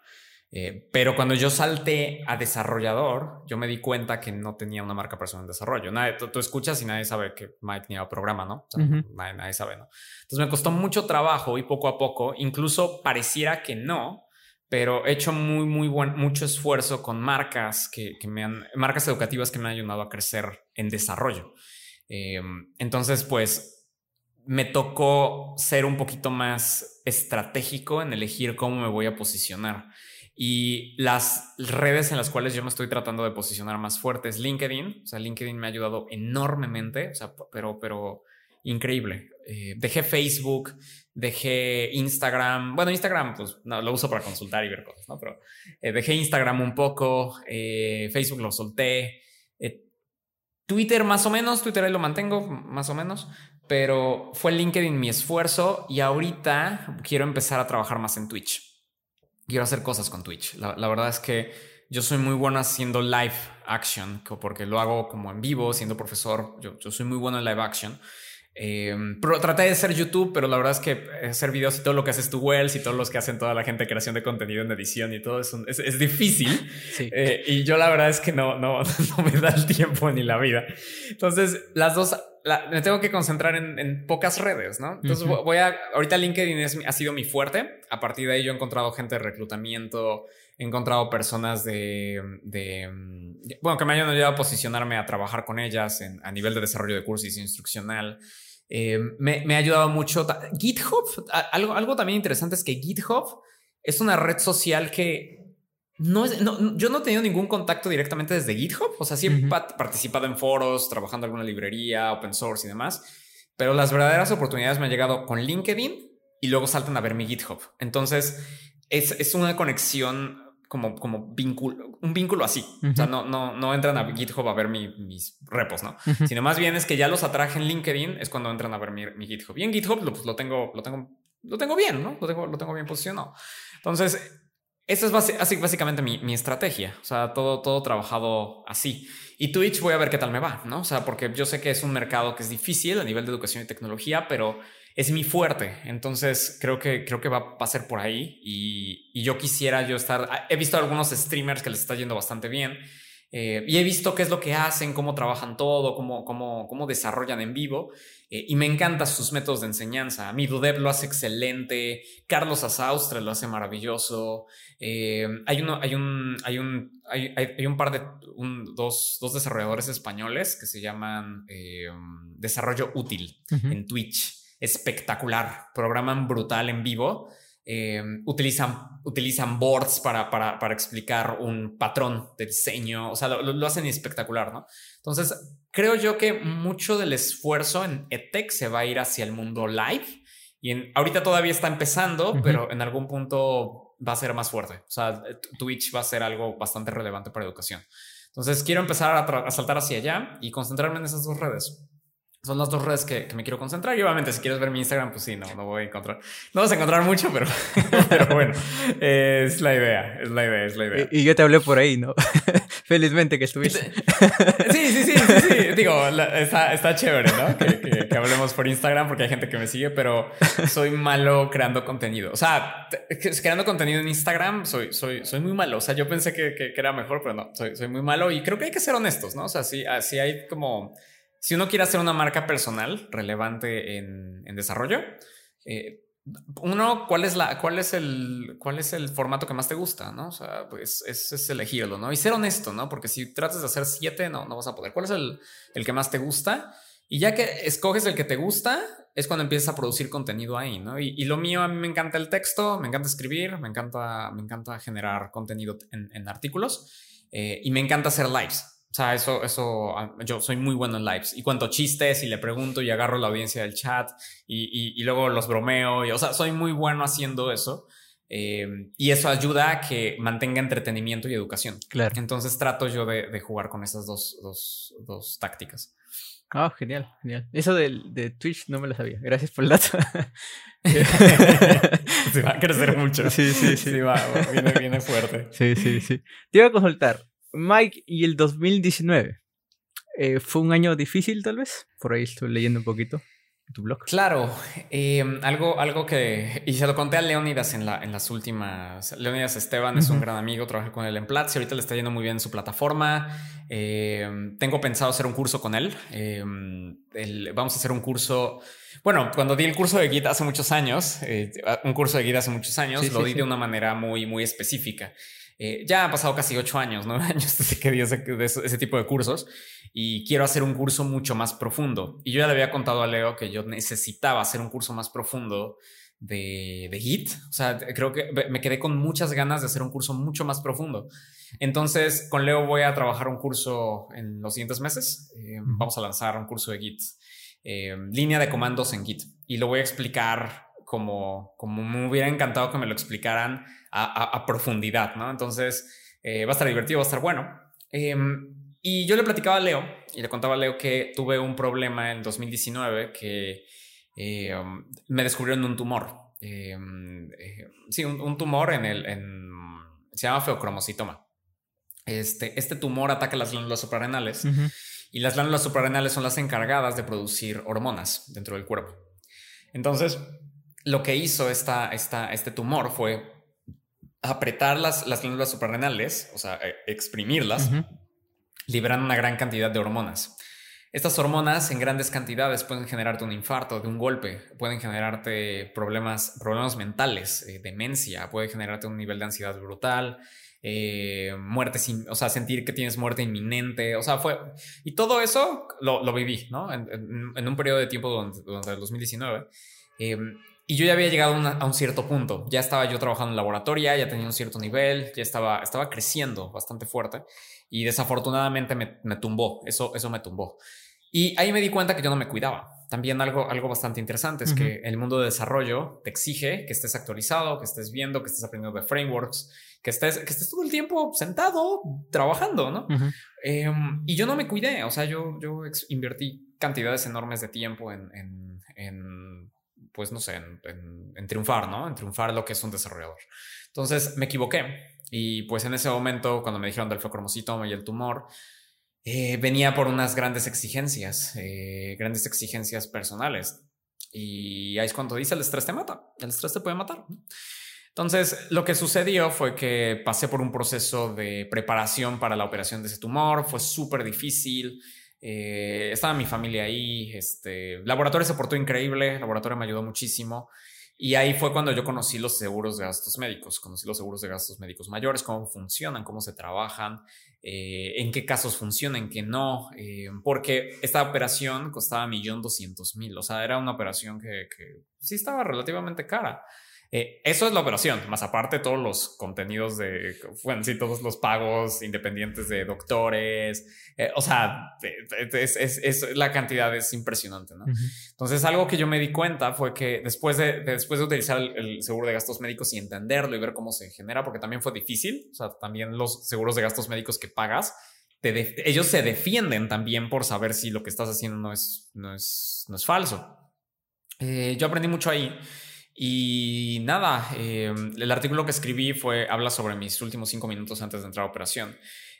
Eh, pero cuando yo salté a desarrollador, yo me di cuenta que no tenía una marca personal en desarrollo. Nadie, tú, escuchas y nadie sabe que Mike ni programa, ¿no? nadie, sabe, ¿no? Entonces me costó mucho trabajo y poco a poco, incluso pareciera que no, pero he hecho muy, muy buen, mucho esfuerzo con marcas que, que me han, marcas educativas que me han ayudado a crecer en desarrollo. Eh, entonces, pues me tocó ser un poquito más estratégico en elegir cómo me voy a posicionar. Y las redes en las cuales yo me estoy tratando de posicionar más fuerte es LinkedIn. O sea, LinkedIn me ha ayudado enormemente, o sea, pero, pero increíble. Eh, dejé Facebook, dejé Instagram. Bueno, Instagram, pues no, lo uso para consultar y ver cosas, ¿no? Pero eh, dejé Instagram un poco, eh, Facebook lo solté. Twitter más o menos, Twitter ahí lo mantengo más o menos, pero fue LinkedIn mi esfuerzo y ahorita quiero empezar a trabajar más en Twitch quiero hacer cosas con Twitch. La, verdad es que yo soy muy bueno haciendo live action, porque lo hago como en vivo, siendo profesor. Yo, yo soy muy bueno en live action. Eh, pero traté de ser YouTube, pero la verdad es que hacer videos y todo lo que haces tú, Wells, y todos los que hacen toda la gente creación de contenido en edición y todo eso es, es, difícil. Eh, y yo la verdad es que no, no, no me da el tiempo ni la vida. Entonces, las dos, me tengo que concentrar en, pocas redes, ¿no? Entonces, voy a, ahorita LinkedIn es, ha sido mi fuerte. A partir de ahí yo he encontrado gente de reclutamiento, he encontrado personas de, de, bueno, que me hayan ayudado a posicionarme a trabajar con ellas a nivel de desarrollo de cursos instruccional. Eh, me, me, ha ayudado mucho. GitHub, algo, algo también interesante es que GitHub es una red social que no es, no, yo no he tenido ningún contacto directamente desde GitHub. O sea, sí he participado en foros, trabajando en alguna librería, open source y demás. Pero las verdaderas oportunidades me han llegado con LinkedIn y luego saltan a ver mi GitHub. Entonces, es, es una conexión como, como vínculo, un vínculo así. O sea, no, no, no entran a GitHub a ver mis repos, ¿no? Sino más bien es que ya los atraje en LinkedIn, es cuando entran a ver mi, GitHub. Y en GitHub lo, pues, lo, tengo, lo, tengo, lo tengo bien, ¿no? Lo tengo, lo tengo bien posicionado. Entonces, esa es así, básicamente mi, mi, estrategia. O sea, todo, todo trabajado así. Y Twitch voy a ver qué tal me va, ¿no? O sea, porque yo sé que es un mercado que es difícil a nivel de educación y tecnología, pero es mi fuerte. Entonces creo que, creo que va a pasar por ahí y, y, yo quisiera yo estar, ah, he visto algunos streamers que les está yendo bastante bien eh, y he visto qué es lo que hacen, cómo trabajan todo, cómo, cómo, cómo desarrollan en vivo eh, y me encantan sus métodos de enseñanza. A mí Dudev lo hace excelente, Carlos Asaustre lo hace maravilloso. Eh, hay, uno, hay, un, hay, un, hay, hay un par de, un, dos, dos desarrolladores españoles que se llaman Desarrollo Útil en Twitch espectacular, programan brutal en vivo, eh, utilizan, utilizan boards para, para, para, explicar un patrón de diseño, o sea, lo, hacen espectacular, ¿no? Entonces, creo yo que mucho del esfuerzo en EdTech se va a ir hacia el mundo live y en, ahorita todavía está empezando, pero en algún punto va a ser más fuerte. O sea, Twitch va a ser algo bastante relevante para educación. Entonces, quiero empezar a, a saltar hacia allá y concentrarme en esas dos redes son las dos redes que, me quiero concentrar. Y obviamente, si quieres ver mi Instagram, pues sí, no, no voy a encontrar. No vas a encontrar mucho, pero, pero bueno, es la idea, es la idea, es la idea. Y, yo te hablé por ahí, ¿no? Felizmente que estuviste. Sí, sí, sí, sí, sí. Digo, está, está, chévere, ¿no? Que, que, hablemos por Instagram porque hay gente que me sigue, pero soy malo creando contenido. O sea, creando contenido en Instagram soy, soy, soy muy malo. O sea, yo pensé que, que, era mejor, pero no, soy, soy muy malo y creo que hay que ser honestos, ¿no? O sea, sí, así hay como si uno quiere hacer una marca personal relevante en, desarrollo, eh, uno, ¿cuál es la, cuál es el, cuál es el formato que más te gusta? ¿no? O sea, pues es, elegirlo, ¿no? Y ser honesto, ¿no? Porque si tratas de hacer siete, no, no vas a poder. ¿Cuál es el, el que más te gusta? Y ya que escoges el que te gusta, es cuando empiezas a producir contenido ahí, ¿no? Y, lo mío, a mí me encanta el texto, me encanta escribir, me encanta, me encanta generar contenido en, artículos eh, y me encanta hacer lives. O sea, eso, eso, ah, yo soy muy bueno en lives y cuento chistes y le pregunto y agarro la audiencia del chat y, y, luego los bromeo. Y, o sea, soy muy bueno haciendo eso. Eh, y eso ayuda a que mantenga entretenimiento y educación. Claro. Entonces trato yo de, de jugar con esas dos, dos, dos tácticas. Ah, genial, genial. Eso de, de, Twitch no me lo sabía. Gracias por el dato. Se va a crecer mucho. Sí, sí, sí. sí va, viene, viene fuerte. Sí, sí, sí. Te iba a consultar. Mike, y el 2019. Eh, ¿Fue un año difícil tal vez? Por ahí estoy leyendo un poquito. tu blog. Claro, em, algo, algo que, y se lo conté a Leonidas en, la, en las últimas, Leonidas Esteban es un gran amigo, trabajé con él en Platzi, ahorita le está yendo muy bien su plataforma, em, tengo pensado hacer un curso con él, em, vamos a hacer un curso, bueno, cuando di el curso de Git hace muchos años, eh, un curso de Git hace muchos años, lo di de una manera muy, muy específica. Eh, ya han pasado casi ocho años, nueve años desde que di ese, tipo de cursos y quiero hacer un curso mucho más profundo. Y yo ya le había contado a Leo que yo necesitaba hacer un curso más profundo de, de Git. O sea, creo que me quedé con muchas ganas de hacer un curso mucho más profundo. Entonces, con Leo voy a trabajar un curso en los siguientes meses. Eh, vamos a lanzar un curso de Git, eh, línea de comandos en Git. Y lo voy a explicar como, como me hubiera encantado que me lo explicaran a, profundidad, ¿no? Entonces, eh, va a estar divertido, va a estar bueno. Em, y yo le platicaba a Leo y le contaba a Leo que tuve un problema en 2019 que em, me descubrieron un tumor. Em, eh, sí, un, tumor en el... En, se llama feocromocitoma. Este, este tumor ataca las glándulas suprarrenales y las glándulas suprarrenales son las encargadas de producir hormonas dentro del cuerpo. Entonces, lo que hizo esta, esta, este tumor fue apretar las, las glándulas suprarrenales, o sea, e, exprimirlas, liberando una gran cantidad de hormonas. Estas hormonas en grandes cantidades pueden generarte un infarto de un golpe, pueden generarte problemas, problemas mentales, eh, demencia, puede generarte un nivel de ansiedad brutal, eh, muerte sin, o sea, sentir que tienes muerte inminente, o sea, fue, y todo eso lo, lo viví, ¿no? En, en, un periodo de tiempo durante, durante el 2019. Eh, y yo ya había llegado a, un cierto punto. Ya estaba yo trabajando en laboratorio, ya tenía un cierto nivel, ya estaba, estaba creciendo bastante fuerte. Y desafortunadamente me, me tumbó. Eso, eso me tumbó. Y ahí me di cuenta que yo no me cuidaba. También algo, algo bastante interesante es que el mundo de desarrollo te exige que estés actualizado, que estés viendo, que estés aprendiendo de frameworks, que estés, que estés todo el tiempo sentado trabajando, ¿no? Em, y yo no me cuidé. O sea, yo, yo invertí cantidades enormes de tiempo en, en, en pues no sé, en, triunfar, ¿no? En triunfar lo que es un desarrollador. Entonces me equivoqué y pues en ese momento cuando me dijeron del feocromocitoma y el tumor, eh, venía por unas grandes exigencias, eh, grandes exigencias personales. Y ahí es cuando dice el estrés te mata, el estrés te puede matar. Entonces, lo que sucedió fue que pasé por un proceso de preparación para la operación de ese tumor, fue súper difícil, eh, estaba mi familia ahí, este, laboratorio se portó increíble, laboratorio me ayudó muchísimo. Y ahí fue cuando yo conocí los seguros de gastos médicos, conocí los seguros de gastos médicos mayores, cómo funcionan, cómo se trabajan, eh, en qué casos funcionan, en qué no, eh, porque esta operación costaba millón doscientos mil, o sea, era una operación que, que sí estaba relativamente cara. Eh, eso es la operación, más aparte todos los contenidos de, bueno, sí, todos los pagos independientes de doctores, eh, o sea, es, es, la cantidad es impresionante, ¿no? Entonces, algo que yo me di cuenta fue que después de, después de utilizar el, seguro de gastos médicos y entenderlo y ver cómo se genera, porque también fue difícil, o sea, también los seguros de gastos médicos que pagas, ellos se defienden también por saber si lo que estás haciendo no es, no es, no es falso. Eh, yo aprendí mucho ahí. Y nada, em, el artículo que escribí fue, habla sobre mis últimos cinco minutos antes de entrar a operación.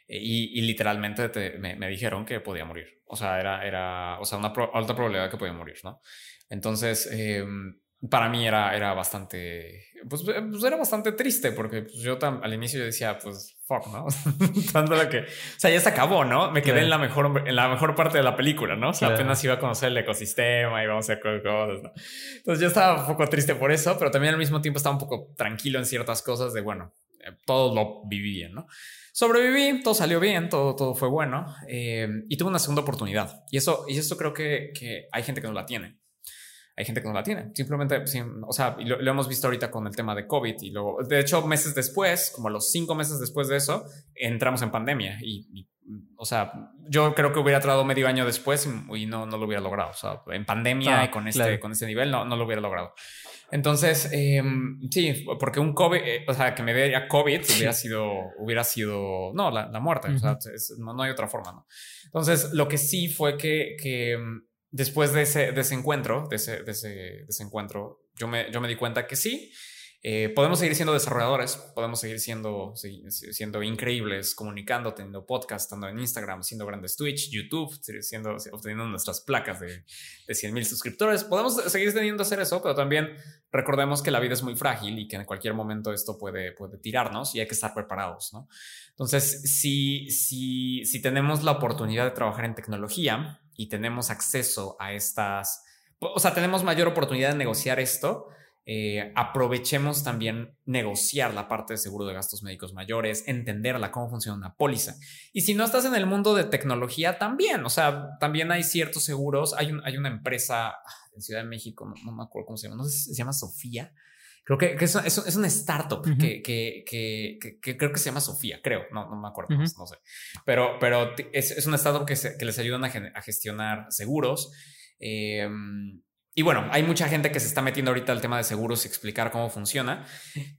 Eh, y, literalmente me, dijeron que podía morir. O sea, era, era o sea, una alta probabilidad que podía morir, ¿no? Entonces, em, para mí era, era bastante, pues, eh, pues era bastante triste porque pues, yo al inicio yo decía, pues, fuck, ¿no? Dándole que, o sea, ya se acabó, ¿no? Me quedé en la mejor, en la mejor parte de la película, ¿no? O sea, apenas iba a conocer el ecosistema y vamos a hacer cosas, ¿no? Entonces yo estaba un poco triste por eso, pero también al mismo tiempo estaba un poco tranquilo en ciertas cosas de, bueno, eh, todo lo viví bien, ¿no? Sobreviví, todo salió bien, todo, todo fue bueno eh, y tuve una segunda oportunidad. Y eso, y eso creo que, que hay gente que no la tiene hay gente que no la tiene. Simplemente, o sea, lo, hemos visto ahorita con el tema de COVID y luego, de hecho, meses después, como los cinco meses después de eso, entramos en pandemia y, o sea, yo creo que hubiera tratado medio año después y, no, no lo hubiera logrado. O sea, en pandemia y con este, con este nivel no, no lo hubiera logrado. Entonces, em, sí, porque un COVID, eh, o sea, que me diera COVID hubiera sido, hubiera sido, no, la, muerte, o sea, no, no, hay otra forma, ¿no? Entonces, lo que sí fue que, que em, después de ese, de ese encuentro, de ese, de ese, de ese encuentro, yo me, yo me di cuenta que sí, Eh, podemos seguir siendo desarrolladores, podemos seguir siendo, siendo increíbles, comunicando, teniendo podcast, estando en Instagram, siendo grandes Twitch, YouTube, siendo, obteniendo nuestras placas de, de 100 mil suscriptores. Podemos seguir teniendo hacer eso, pero también recordemos que la vida es muy frágil y que en cualquier momento esto puede, puede tirarnos y hay que estar preparados, ¿no? Entonces, si, si, si tenemos la oportunidad de trabajar en tecnología y tenemos acceso a estas, o sea, tenemos mayor oportunidad de negociar esto, eh, aprovechemos también negociar la parte de seguro de gastos médicos mayores, entenderla, cómo funciona una póliza. Y si no estás en el mundo de tecnología, también, o sea, también hay ciertos seguros. Hay, hay una empresa en Ciudad de México, no, me acuerdo cómo se llama, no sé si se llama Sofía. Creo que, es, es, una startup que, que, que, creo que se llama Sofía, creo, no, no me acuerdo, no sé. Pero, pero es, es una startup que, que les ayudan a, a gestionar seguros. Eh, y bueno, hay mucha gente que se está metiendo ahorita al tema de seguros y explicar cómo funciona.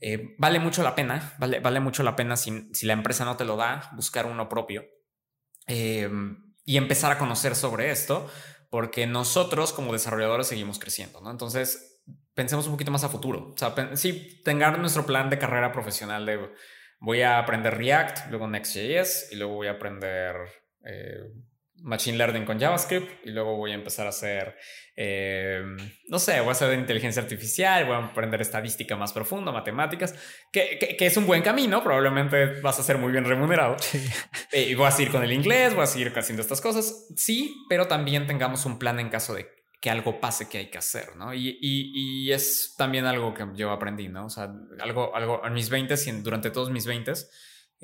Eh, vale mucho la pena, vale, vale mucho la pena si, si, la empresa no te lo da, buscar uno propio eh, y empezar a conocer sobre esto, porque nosotros como desarrolladores seguimos creciendo, ¿no? Entonces, pensemos un poquito más a futuro. O sea, nuestro plan de carrera profesional de voy a aprender React, luego Next.js y luego voy a aprender... Eh, Machine Learning con JavaScript y luego voy a empezar a hacer, eh, no sé, voy a hacer inteligencia artificial, voy a aprender estadística más profunda, matemáticas, que, que, es un buen camino, probablemente vas a ser muy bien remunerado. Eh, y voy a seguir con el inglés, voy a seguir haciendo estas cosas, sí, pero también tengamos un plan en caso de que algo pase que hay que hacer, ¿no? Y, y, y es también algo que yo aprendí, ¿no? O sea, algo, algo en mis 20 y durante todos mis 20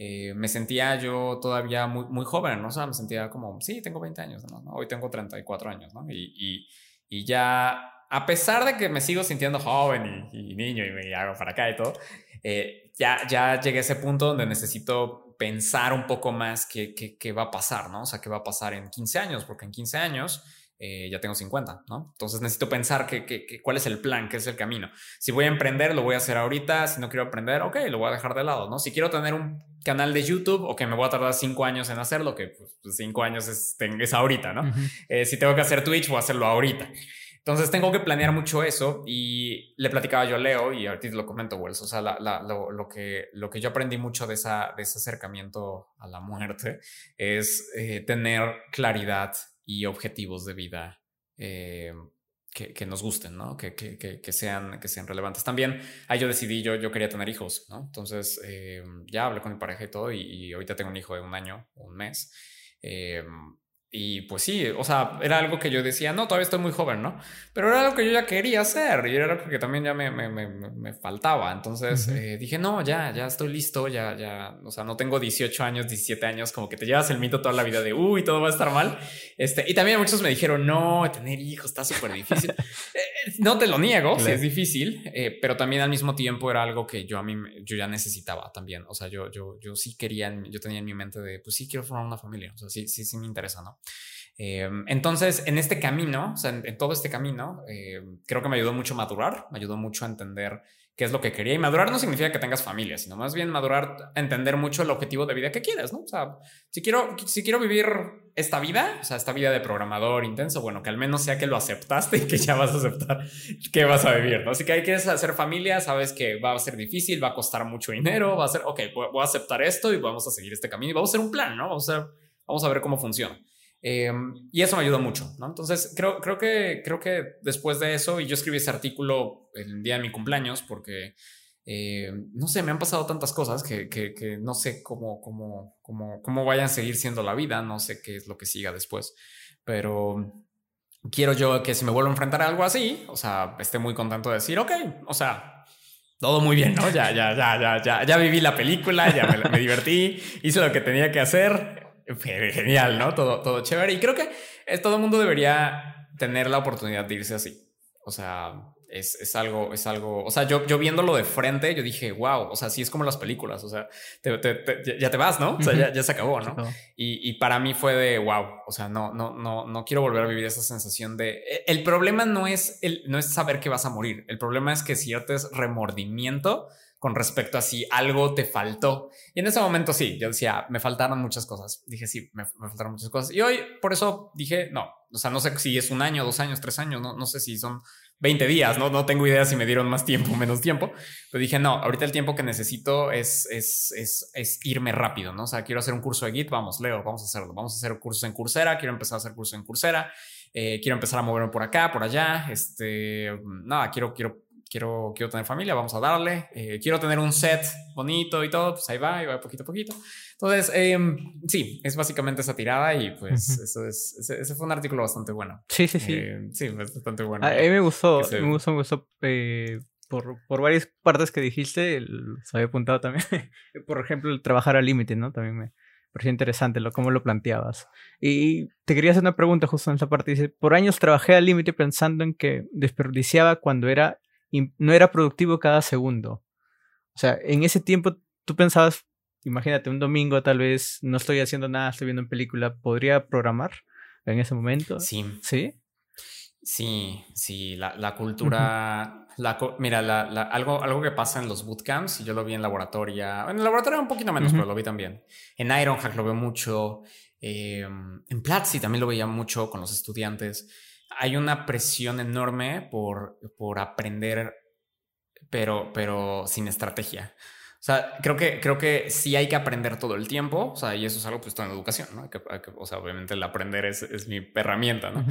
eh, me sentía yo todavía muy, muy joven, ¿no? O sea, me sentía como, sí, tengo 20 años, ¿no? Hoy tengo 34 años, ¿no? Y, y, y, ya, a pesar de que me sigo sintiendo joven y, niño y me hago para acá y todo, eh, ya, ya llegué a ese punto donde necesito pensar un poco más qué, qué, qué va a pasar, ¿no? O sea, qué va a pasar en 15 años, porque en 15 años eh, ya tengo 50, ¿no? Entonces necesito pensar que, que, cuál es el plan, qué es el camino. Si voy a emprender, lo voy a hacer ahorita. Si no quiero aprender, ok, lo voy a dejar de lado, ¿no? Si quiero tener un canal de YouTube, o que me voy a tardar cinco años en hacerlo, que pues, pues cinco años es, es ahorita, ¿no? Eh, si tengo que hacer Twitch, voy a hacerlo ahorita. Entonces tengo que planear mucho eso y le platicaba yo a Leo y ahorita lo comento, Wells. O sea, lo, lo, que, lo que yo aprendí mucho de, esa, de ese acercamiento a la muerte es eh, tener claridad y objetivos de vida eh, que, nos gusten, ¿no? Que, que, sean, que sean relevantes. También ahí yo decidí, yo, yo quería tener hijos, ¿no? Entonces eh, ya hablé con mi pareja y todo y, y, ahorita tengo un hijo de un año, un mes. Eh, y pues sí, o sea, era algo que yo decía, no, todavía estoy muy joven, ¿no? Pero era algo que yo ya quería hacer y era algo que también ya me, me, me, me faltaba. Entonces eh, dije, no, ya, ya estoy listo, ya, ya, o sea, no tengo 18 años, 17 años, como que te llevas el mito toda la vida de, uy, todo va a estar mal. Este, y también muchos me dijeron, no, tener hijos está súper difícil. Eh, no te lo niego, sí es difícil, eh, pero también al mismo tiempo era algo que yo a mí, yo ya necesitaba también. O sea, yo, yo, yo sí quería, yo tenía en mi mente de, pues sí quiero formar una familia. O sea, sí, sí, sí me interesa, ¿no? Em, entonces, en este camino, o sea, en, todo este camino, em, creo que me ayudó mucho a madurar, me ayudó mucho a entender qué es lo que quería. Y madurar no significa que tengas familia, sino más bien madurar, entender mucho el objetivo de vida que quieres, ¿no? O sea, si quiero, si quiero vivir esta vida, o sea, esta vida de programador intenso, bueno, que al menos sea que lo aceptaste y que ya vas a aceptar que vas a vivir, ¿no? Así que quieres hacer familia, sabes que va a ser difícil, va a costar mucho dinero, va a ser, ok, voy a aceptar esto y vamos a seguir este camino y vamos a hacer un plan, ¿no? Vamos a, vamos a ver cómo funciona. Em, y eso me ayudó mucho, ¿no? Entonces, creo, creo, que, creo que después de eso, y yo escribí ese artículo el día de mi cumpleaños, porque, eh, no sé, me han pasado tantas cosas que, que, no sé cómo, cómo, cómo, cómo vayan a seguir siendo la vida, no sé qué es lo que siga después, pero quiero yo que si me vuelvo a enfrentar a algo así, o sea, esté muy contento de decir, ok, o sea, todo muy bien, ¿no? Ya, ya, ya, ya, ya, ya viví la película, ya me, me divertí, hice lo que tenía que hacer, genial, ¿no? Todo, todo chévere. Y creo que todo el mundo debería tener la oportunidad de irse así. O sea, es, es, algo, es algo, o sea, yo, yo viéndolo de frente, yo dije, wow, o sea, sí es como las películas, o sea, ya te vas, ¿no? O sea, ya, ya se acabó, ¿no? Y, y, para mí fue de, wow, o sea, no, no, no, no quiero volver a vivir esa sensación de, e, el problema no es, el, no es saber que vas a morir, el problema es que sientes remordimiento con respecto a si algo te faltó. Y en ese momento sí, yo decía, me faltaron muchas cosas. Dije, sí, me, faltaron muchas cosas. Y hoy por eso dije, no, o sea, no sé si es un año, dos años, tres años, no, no sé si son 20 días, ¿no? No tengo idea si me dieron más tiempo o menos tiempo. Pero dije, no, ahorita el tiempo que necesito es, es, es, es, irme rápido, ¿no? O sea, quiero hacer un curso de Git, vamos, Leo, vamos a hacerlo. Vamos a hacer cursos en Coursera, quiero empezar a hacer cursos en Coursera, eh, quiero empezar a moverme por acá, por allá, este, nada, quiero, quiero quiero, quiero tener familia, vamos a darle, eh, quiero tener un set bonito y todo, pues ahí va, y va poquito a poquito. Entonces, em, sí, es básicamente esa tirada y pues eso es, ese, fue un artículo bastante bueno. Sí, sí, sí. Eh, sí, bastante bueno. A mí me gustó, me gustó, me gustó eh, por, por, varias partes que dijiste, se había apuntado también, por ejemplo, el trabajar al límite, ¿no? También me pareció interesante lo, cómo lo planteabas. Y te quería hacer una pregunta justo en esa parte. Dice, por años trabajé al límite pensando en que desperdiciaba cuando era no era productivo cada segundo. O sea, en ese tiempo tú pensabas, imagínate, un domingo tal vez no estoy haciendo nada, estoy viendo una película, ¿podría programar en ese momento? Sí. ¿Sí? Sí, sí, la, cultura, la, mira, algo, algo que pasa en los bootcamps, y yo lo vi en laboratorio, en el laboratorio un poquito menos, pero lo vi también. En Ironhack lo veo mucho, em, en Platzi también lo veía mucho con los estudiantes hay una presión enorme por, por aprender, pero, pero sin estrategia. O sea, creo que, creo que sí hay que aprender todo el tiempo, o sea, y eso es algo pues todo en educación, ¿no? o sea, obviamente el aprender es, es mi herramienta, ¿no?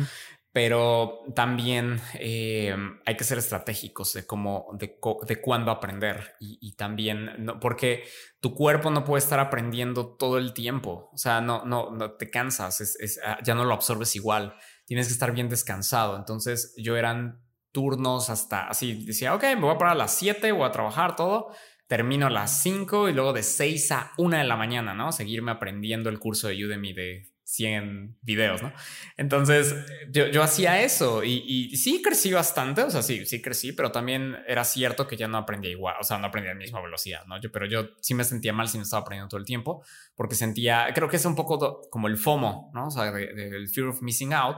Pero también eh, hay que ser estratégicos de cómo, de, cuándo aprender y, también, no, porque tu cuerpo no puede estar aprendiendo todo el tiempo, o sea, no, no, no te cansas, es, ah, ya no lo absorbes igual tienes que estar bien descansado. Entonces yo eran turnos hasta así, decía, ok, me voy a parar a las 7, voy a trabajar todo, termino a las 5 y luego de 6 a 1 de la mañana, ¿no? Seguirme aprendiendo el curso de Udemy de 100 videos, ¿no? Entonces yo, yo hacía eso y, y, sí crecí bastante, o sea, sí, sí crecí, pero también era cierto que ya no aprendía igual, o sea, no aprendía a la misma velocidad, ¿no? Pero yo sí me sentía mal si no estaba aprendiendo todo el tiempo, porque sentía, creo que es un poco como el FOMO, ¿no? O sea, del fear of missing out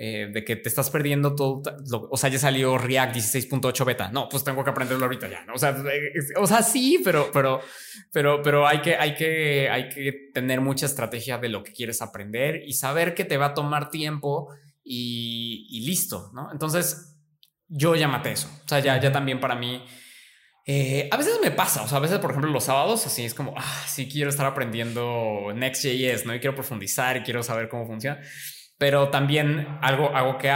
eh, de que te estás perdiendo todo. o sea, ya salió React 16.8 beta. No, pues tengo que aprenderlo ahorita ya. ¿no? O sea, o sea, sí, pero, pero, pero, pero hay que, hay que, hay que tener mucha estrategia de lo que quieres aprender y saber que te va a tomar tiempo y, listo, ¿no? Entonces, yo ya maté eso. O sea, ya, ya también para mí. Eh, a veces me pasa, o sea, a veces, por ejemplo, los sábados, así es como, ah, sí quiero estar aprendiendo Next.js, ¿no? Y quiero profundizar y quiero saber cómo funciona. Pero también algo, algo, que,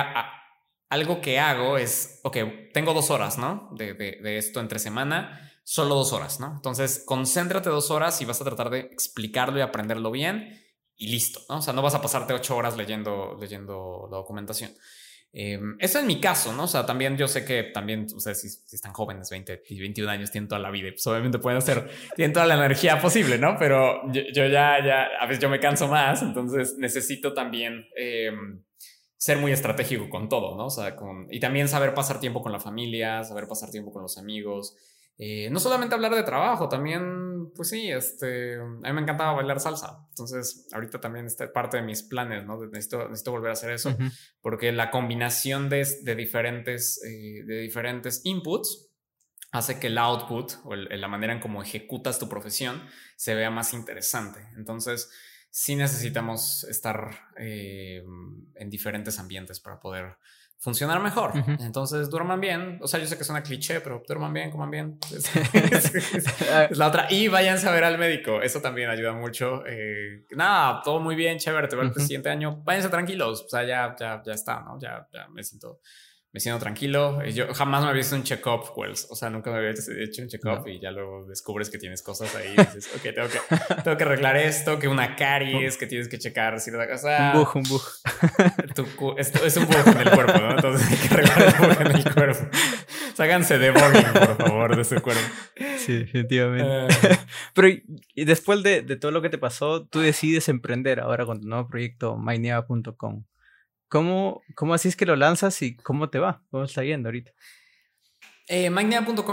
algo que hago es, ok, tengo dos horas, ¿no? De, de, esto entre semana, solo dos horas, ¿no? Entonces, concéntrate dos horas y vas a tratar de explicarlo y aprenderlo bien y listo, ¿no? O sea, no vas a pasarte ocho horas leyendo, leyendo la documentación. Eh, eso es mi caso, ¿no? O sea, también yo sé que también ustedes si, están jóvenes, 20 y 21 años, tienen toda la vida y pues obviamente pueden hacer, tienen toda la energía posible, ¿no? Pero yo, ya, ya, a veces yo me canso más, entonces necesito también eh, ser muy estratégico con todo, ¿no? O sea, con, y también saber pasar tiempo con la familia, saber pasar tiempo con los amigos, eh, no solamente hablar de trabajo, también, pues sí, este, a mí me encantaba bailar salsa. Entonces, ahorita también está parte de mis planes, ¿no? Necesito, necesito volver a hacer eso, porque la combinación de, de diferentes, eh, de diferentes inputs hace que el output o la manera en cómo ejecutas tu profesión se vea más interesante. Entonces, sí necesitamos estar eh, en diferentes ambientes para poder funcionar mejor. Entonces duerman bien. O sea, yo sé que suena cliché, pero duerman bien, coman bien. Es, la otra. Y váyanse a ver al médico. Eso también ayuda mucho. Eh, nada, todo muy bien, chévere. Te veo el siguiente año. Váyanse tranquilos. O sea, ya, ya, ya está, ¿no? Ya, ya me siento me siento tranquilo. Eh, yo jamás me había hecho un check-up, Wells. O sea, nunca me había hecho un check-up y ya luego descubres que tienes cosas ahí. Y dices, ok, tengo que, tengo que arreglar esto, que una caries, que tienes que checar. Si o sea, un bug, un bug. esto es un bug en el cuerpo, ¿no? Entonces hay que arreglar el bug en el cuerpo. Ságanse de debugging, por favor, de ese cuerpo. Sí, definitivamente. Eh. Pero y después de, de, todo lo que te pasó, tú decides emprender ahora con tu nuevo proyecto, mynieva.com. ¿Cómo, ¿Cómo así es que lo lanzas y cómo te va? ¿Cómo está yendo ahorita? Eh,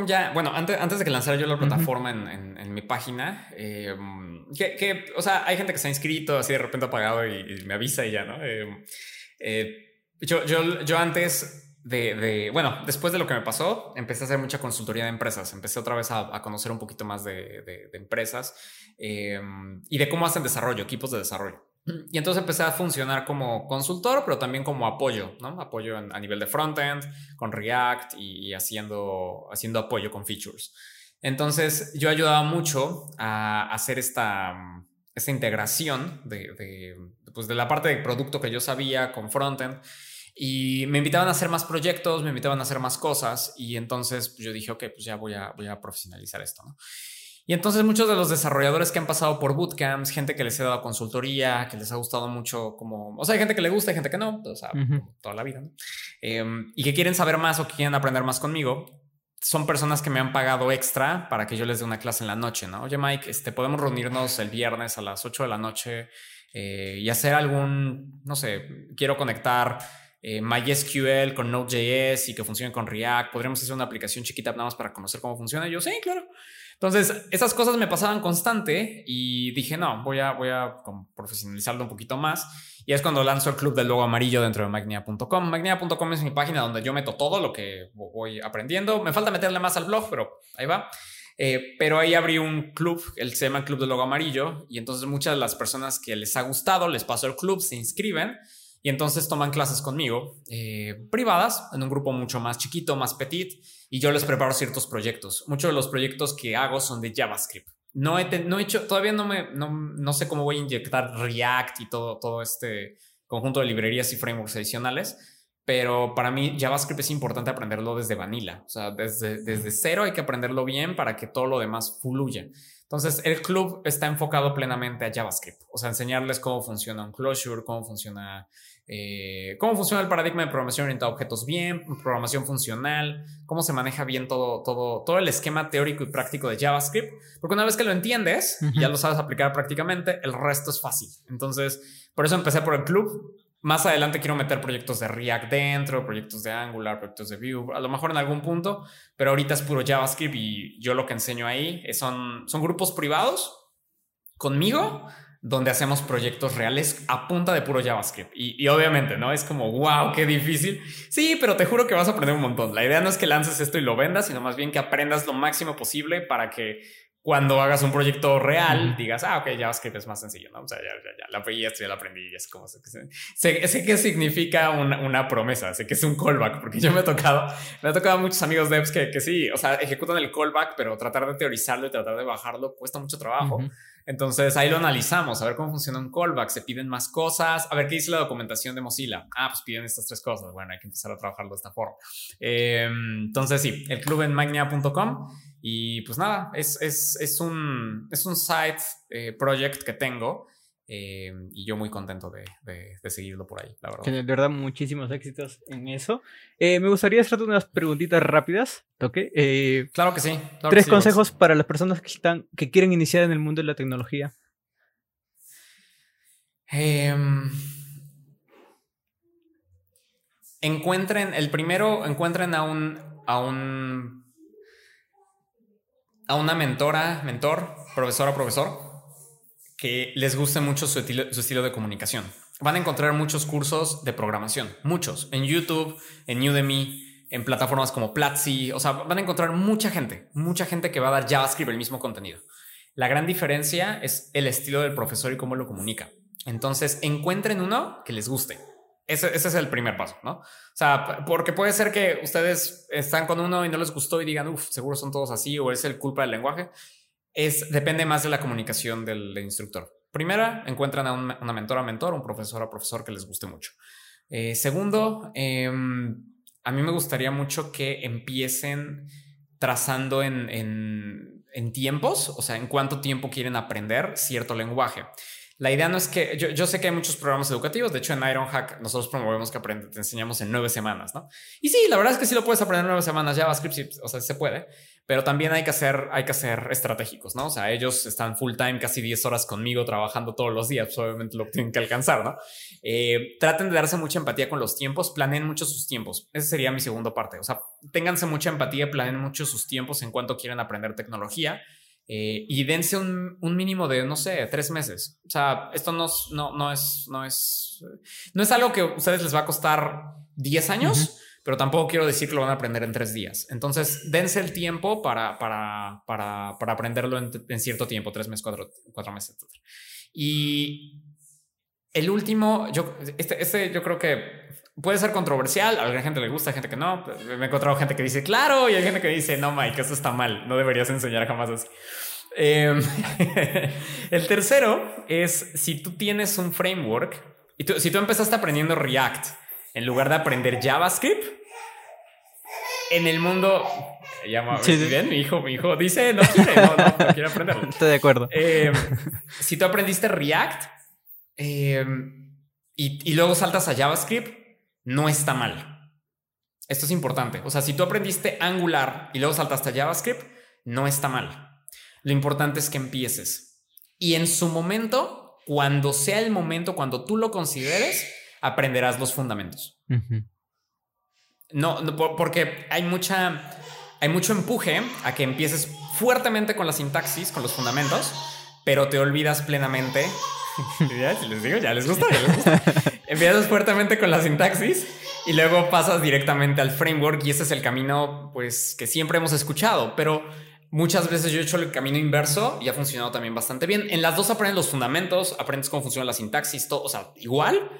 ya, bueno, antes, antes de que lanzara yo la plataforma en, en, mi página, eh, que, que, o sea, hay gente que se ha inscrito, así de repente ha pagado y, me avisa y ya, ¿no? Eh, eh, yo, yo, yo antes de, bueno, después de lo que me pasó, empecé a hacer mucha consultoría de empresas. Empecé otra vez a, conocer un poquito más de, empresas em, y de cómo hacen desarrollo, equipos de desarrollo. Y entonces empecé a funcionar como consultor, pero también como apoyo, ¿no? Apoyo a nivel de frontend, con React y, haciendo, haciendo apoyo con features. Entonces yo ayudaba mucho a hacer esta, esta integración de, pues de la parte de producto que yo sabía con frontend y me invitaban a hacer más proyectos, me invitaban a hacer más cosas y entonces yo dije, ok, pues ya voy a, voy a profesionalizar esto, ¿no? Y entonces muchos de los desarrolladores que han pasado por bootcamps, gente que les he dado consultoría, que les ha gustado mucho como, o sea, hay gente que le gusta, hay gente que no, o sea, toda la vida, ¿no? Em, y que quieren saber más o que quieren aprender más conmigo, son personas que me han pagado extra para que yo les dé una clase en la noche, ¿no? Oye, Mike, este, podemos reunirnos el viernes a las 8 de la noche eh, y hacer algún, no sé, quiero conectar eh, MySQL con Node.js y que funcione con React. Podríamos hacer una aplicación chiquita nada más para conocer cómo funciona. Yo, sí, claro. Entonces, esas cosas me pasaban constante y dije, no, voy a, voy a profesionalizarlo un poquito más. Y es cuando lanzo el club del logo amarillo dentro de magnia.com. Magnia.com es mi página donde yo meto todo lo que voy aprendiendo. Me falta meterle más al blog, pero ahí va. Eh, pero ahí abrí un club, el se llama Club del Logo Amarillo, y entonces muchas de las personas que les ha gustado, les paso el club, se inscriben y entonces toman clases conmigo, eh, privadas, en un grupo mucho más chiquito, más petit, y yo les preparo ciertos proyectos. Muchos de los proyectos que hago son de JavaScript. No he, no he hecho, todavía no, me, no, no, sé cómo voy a inyectar React y todo, todo este conjunto de librerías y frameworks adicionales, pero para mí JavaScript es importante aprenderlo desde vanilla. O sea, desde, desde cero hay que aprenderlo bien para que todo lo demás fluya. Entonces, el club está enfocado plenamente a JavaScript, o sea, enseñarles cómo funciona un closure, cómo funciona, eh, cómo funciona el paradigma de programación orientada a objetos bien, programación funcional, cómo se maneja bien todo, todo, todo el esquema teórico y práctico de JavaScript, porque una vez que lo entiendes ya lo sabes aplicar prácticamente, el resto es fácil. Entonces, por eso empecé por el club. Más adelante quiero meter proyectos de React dentro, proyectos de Angular, proyectos de Vue, a lo mejor en algún punto, pero ahorita es puro JavaScript y yo lo que enseño ahí son, son grupos privados conmigo donde hacemos proyectos reales a punta de puro JavaScript. Y, y, obviamente, ¿no? Es como, wow, qué difícil. Sí, pero te juro que vas a aprender un montón. La idea no es que lances esto y lo vendas, sino más bien que aprendas lo máximo posible para que cuando hagas un proyecto real, digas, ah, ok, JavaScript es más sencillo, ¿no? O sea, ya, ya, ya, la esto ya lo aprendí, y es como, sé, sé, sé qué significa una, una, promesa, sé que es un callback, porque yo me he tocado, me ha tocado a muchos amigos devs que, que sí, o sea, ejecutan el callback, pero tratar de teorizarlo y tratar de bajarlo cuesta mucho trabajo. Entonces ahí lo analizamos, a ver cómo funciona un callback, se piden más cosas, a ver qué dice la documentación de Mozilla. Ah, pues piden estas tres cosas. Bueno, hay que empezar a trabajarlo de esta forma. Em, entonces sí, el club en magnia.com y pues nada, es, es, es, un, es un site eh, project que tengo eh, y yo muy contento de, de, seguirlo por ahí, la verdad. De verdad, muchísimos éxitos en eso. Eh, me gustaría hacerte unas preguntitas rápidas, ¿toque? claro que sí. tres consejos para las personas que, están, que quieren iniciar en el mundo de la tecnología. Em, encuentren, el primero, encuentren a un, a un a una mentora, mentor, profesora, profesor, que les guste mucho su estilo, de comunicación. Van a encontrar muchos cursos de programación, muchos, en YouTube, en Udemy, en plataformas como Platzi, o sea, van a encontrar mucha gente, mucha gente que va a dar JavaScript el mismo contenido. La gran diferencia es el estilo del profesor y cómo lo comunica. Entonces, encuentren uno que les guste. Ese, es el primer paso, ¿no? O sea, porque puede ser que ustedes están con uno y no les gustó y digan, uff, seguro son todos así o es el culpa del lenguaje. Es, depende más de la comunicación del, instructor. Primera, encuentran a una mentora, mentor, un profesor o profesor que les guste mucho. Eh, segundo, em, a mí me gustaría mucho que empiecen trazando en, tiempos, o sea, en cuánto tiempo quieren aprender cierto lenguaje. La idea no es que yo, yo, sé que hay muchos programas educativos. De hecho, en Ironhack nosotros promovemos que aprende, te enseñamos en nueve semanas, ¿no? Y sí, la verdad es que sí lo puedes aprender en nueve semanas. JavaScript, sí, o sea, se puede, pero también hay que hacer, hay que hacer estratégicos, ¿no? O sea, ellos están full time, casi 10 horas conmigo trabajando todos los días. Pues, obviamente lo tienen que alcanzar, ¿no? Eh, traten de darse mucha empatía con los tiempos, planeen mucho sus tiempos. Ese sería mi segundo parte. O sea, ténganse mucha empatía, planeen mucho sus tiempos en cuanto quieren aprender tecnología eh, y dense un, un, mínimo de, no sé, tres meses. O sea, esto no, no, no, es, no, es, no es algo que a ustedes les va a costar 10 años, pero tampoco quiero decir que lo van a aprender en tres días. Entonces, dense el tiempo para, para, para, para aprenderlo en, cierto tiempo, tres meses, cuatro, cuatro meses, etc. Y el último, yo, este, este yo creo que puede ser controversial, a alguna gente le gusta, a gente que no. Me he encontrado gente que dice, claro, y hay gente que dice, no, Mike, eso está mal, no deberías enseñar jamás así. Em, el tercero es si tú tienes un framework y tú, si tú empezaste aprendiendo React en lugar de aprender JavaScript, en el mundo. Llama, bien, mi hijo, mi hijo dice no quiere, no, no, quiere aprenderlo. Estoy de acuerdo. Em, si tú aprendiste React em, y, y luego saltas a JavaScript, no está mal. Esto es importante. O sea, si tú aprendiste Angular y luego saltaste a JavaScript, no está mal. Lo importante es que empieces. Y en su momento, cuando sea el momento, cuando tú lo consideres, aprenderás los fundamentos. No, porque hay mucha, hay mucho empuje a que empieces fuertemente con la sintaxis, con los fundamentos, pero te olvidas plenamente. ya les digo, ya les gusta, ya les gusta. Empiezas fuertemente con la sintaxis y luego pasas directamente al framework y ese es el camino, pues, que siempre hemos escuchado, pero Muchas veces yo he hecho el camino inverso y ha funcionado también bastante bien. En las dos aprendes los fundamentos, aprendes cómo funciona la sintaxis, todo, o sea, igual,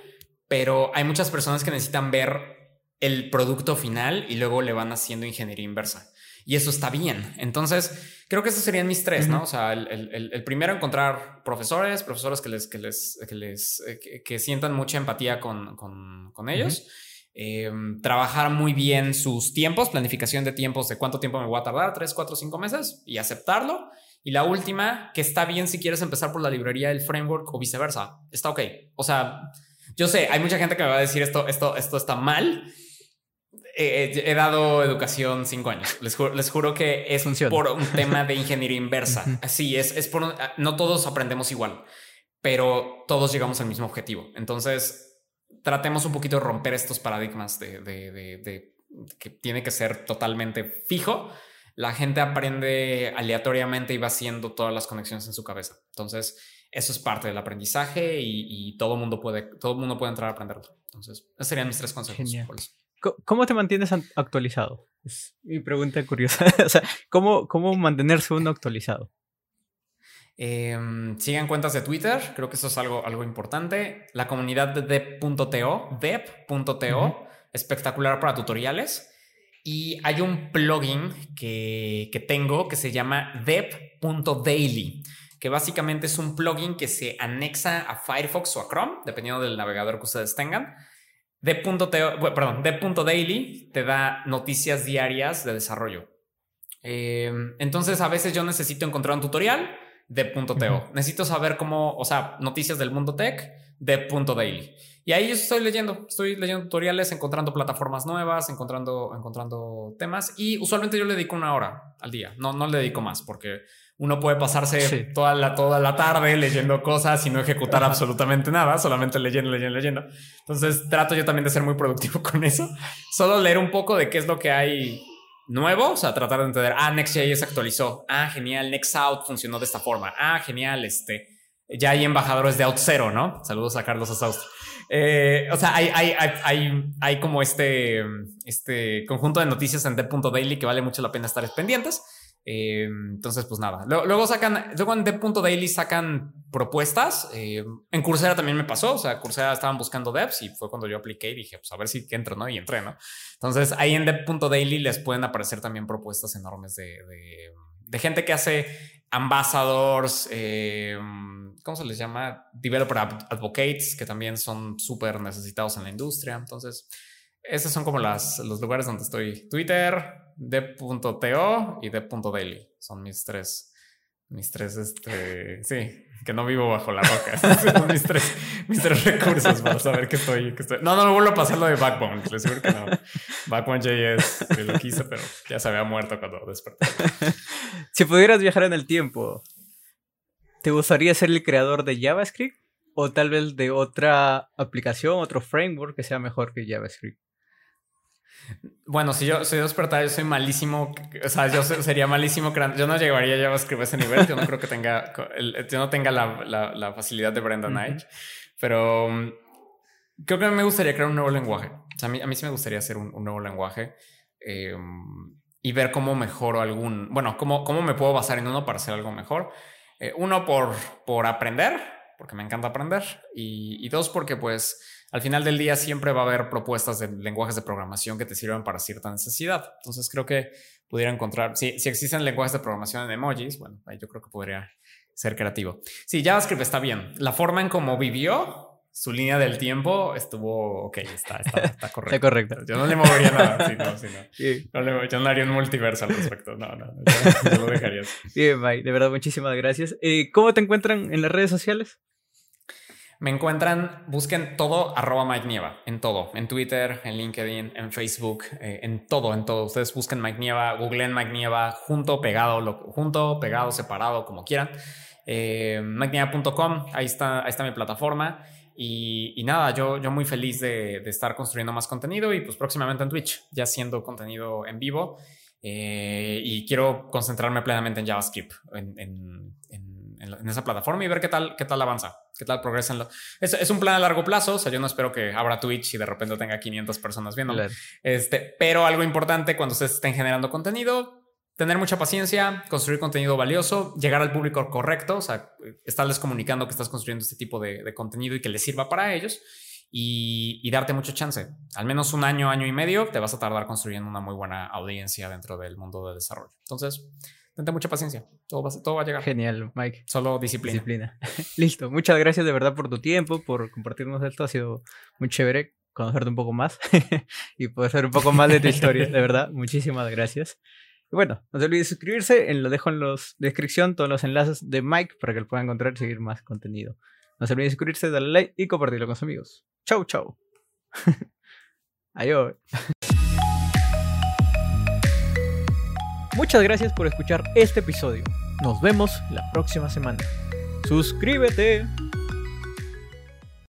pero hay muchas personas que necesitan ver el producto final y luego le van haciendo ingeniería inversa. Y eso está bien. Entonces, creo que esos serían mis tres, ¿no? O sea, el, primero, encontrar profesores, profesores que les, que les, que les, eh, que, sientan mucha empatía con, con, ellos. Em, trabajar muy bien sus tiempos, planificación de tiempos de cuánto tiempo me voy a tardar, tres, cuatro, cinco meses y aceptarlo. Y la última, que está bien si quieres empezar por la librería del framework o viceversa. Está ok. O sea, yo sé, hay mucha gente que me va a decir esto, esto, esto está mal. he dado educación cinco años. Les juro, les juro que es por un tema de ingeniería inversa. Así es, es por no todos aprendemos igual, pero todos llegamos al mismo objetivo. Entonces, tratemos un poquito de romper estos paradigmas de, que tiene que ser totalmente fijo. La gente aprende aleatoriamente y va haciendo todas las conexiones en su cabeza. Entonces, eso es parte del aprendizaje y, todo el mundo puede, todo mundo puede entrar a aprenderlo. Entonces, esos serían mis tres consejos. ¿Cómo te mantienes actualizado? Es mi pregunta curiosa. o sea, ¿cómo, ¿cómo mantenerse uno actualizado? Em, sigan cuentas de Twitter, creo que eso es algo, algo importante. La comunidad de dep.to, dep.to, espectacular para tutoriales. Y hay un plugin que, que tengo que se llama dep.daily, que básicamente es un plugin que se anexa a Firefox o a Chrome, dependiendo del navegador que ustedes tengan. Dep.to, perdón, dep.daily te da noticias diarias de desarrollo. Em, entonces, a veces yo necesito encontrar un tutorial de punto .to. Necesito saber cómo, o sea, noticias del mundo tech de punto .daily. Y ahí estoy leyendo, estoy leyendo tutoriales, encontrando plataformas nuevas, encontrando, encontrando temas y usualmente yo le dedico una hora al día. No, no le dedico más porque uno puede pasarse toda, la, toda la tarde leyendo cosas y no ejecutar absolutamente nada, solamente leyendo, leyendo, leyendo. Entonces trato yo también de ser muy productivo con eso. Solo leer un poco de qué es lo que hay nuevo, o sea, tratar de entender, ah, Next.js actualizó, ah, genial, Nextout funcionó de esta forma, ah, genial, este, ya hay embajadores de Out0, ¿no? Saludos a Carlos Asaustro. Eh, o sea, hay, hay, hay, hay, como este, este conjunto de noticias en D.Daily que vale mucho la pena estar pendientes. Eh, entonces, pues nada. Luego, sacan, luego en D.Daily sacan propuestas. Eh, en Coursera también me pasó. O sea, Coursera estaban buscando devs y fue cuando yo apliqué y dije, pues a ver si entro, ¿no? Y entré, ¿no? Entonces, ahí en Dev.daily les pueden aparecer también propuestas enormes de, de, gente que hace ambassadors, eh, ¿cómo se les llama? Developer advocates, que también son súper necesitados en la industria. Entonces, esos son como las, los lugares donde estoy. Twitter, de.to y de.daily. Son mis tres, mis tres, este, sí, que no vivo bajo la roca. son mis tres, mis tres recursos para saber que estoy, que estoy. No, no me vuelvo a pasar lo de Backbone. Les juro que no. Backbone JS lo quise, pero ya se había muerto cuando desperté. si pudieras viajar en el tiempo, ¿te gustaría ser el creador de JavaScript? O tal vez de otra aplicación, otro framework que sea mejor que JavaScript. Bueno, si yo soy despertar, yo soy malísimo. O sea, yo sería malísimo. Yo no llegaría ya a escribir ese nivel. Yo no creo que tenga, yo no tenga la, la, facilidad de Brenda Knight. Pero mm, Creo que a mí me gustaría crear un nuevo lenguaje. O sea, a mí, a mí sí me gustaría hacer un, nuevo lenguaje eh, y ver cómo mejoro algún, bueno, cómo, cómo me puedo basar en uno para hacer algo mejor. Eh, uno, por, por aprender, porque me encanta aprender. Y, y, dos, porque pues al final del día siempre va a haber propuestas de lenguajes de programación que te sirvan para cierta necesidad. Entonces creo que pudiera encontrar, si, si existen lenguajes de programación en emojis, bueno, yo creo que podría ser creativo. Sí, JavaScript está bien. La forma en cómo vivió su línea del tiempo estuvo ok, está, está, está correcto. Está correcto. Yo no le movería nada, sí, no, sí, no. no le, yo no haría un multiverso al respecto, no, no, yo, lo dejaría Bien, Mike, de verdad, muchísimas gracias. Eh, ¿Cómo te encuentran en las redes sociales? Me encuentran, busquen todo arroba Mike Nieva, en todo, en Twitter, en LinkedIn, en Facebook, eh, en todo, en todo. Ustedes busquen Mike Nieva, googleen Mike Nieva, junto, pegado, lo, junto, pegado, separado, como quieran. Eh, MikeNieva.com, ahí está, ahí está mi plataforma. Y, nada, yo, yo muy feliz de, estar construyendo más contenido y pues próximamente en Twitch, ya haciendo contenido en vivo. Eh, y quiero concentrarme plenamente en JavaScript, en, en, esa plataforma y ver qué tal, qué tal avanza, qué tal progresa. Es, es, un plan a largo plazo, o sea, yo no espero que abra Twitch y de repente tenga 500 personas viendo. Este, pero algo importante cuando ustedes estén generando contenido, tener mucha paciencia, construir contenido valioso, llegar al público correcto, o sea, estarles comunicando que estás construyendo este tipo de, contenido y que les sirva para ellos y, darte mucho chance. Al menos un año, año y medio te vas a tardar construyendo una muy buena audiencia dentro del mundo de desarrollo. Entonces, tente mucha paciencia. Todo va, todo va a llegar. Genial, Mike. Solo disciplina. Disciplina. Listo. Muchas gracias de verdad por tu tiempo, por compartirnos esto. Ha sido muy chévere conocerte un poco más y poder saber un poco más de tu historia. De verdad, muchísimas gracias. Y bueno, no se olviden suscribirse, lo dejo en la descripción todos los enlaces de Mike para que lo puedan encontrar y seguir más contenido. No se olviden suscribirse, darle like y compartirlo con sus amigos. Chau, chau. Adiós. Muchas gracias por escuchar este episodio. Nos vemos la próxima semana. Suscríbete.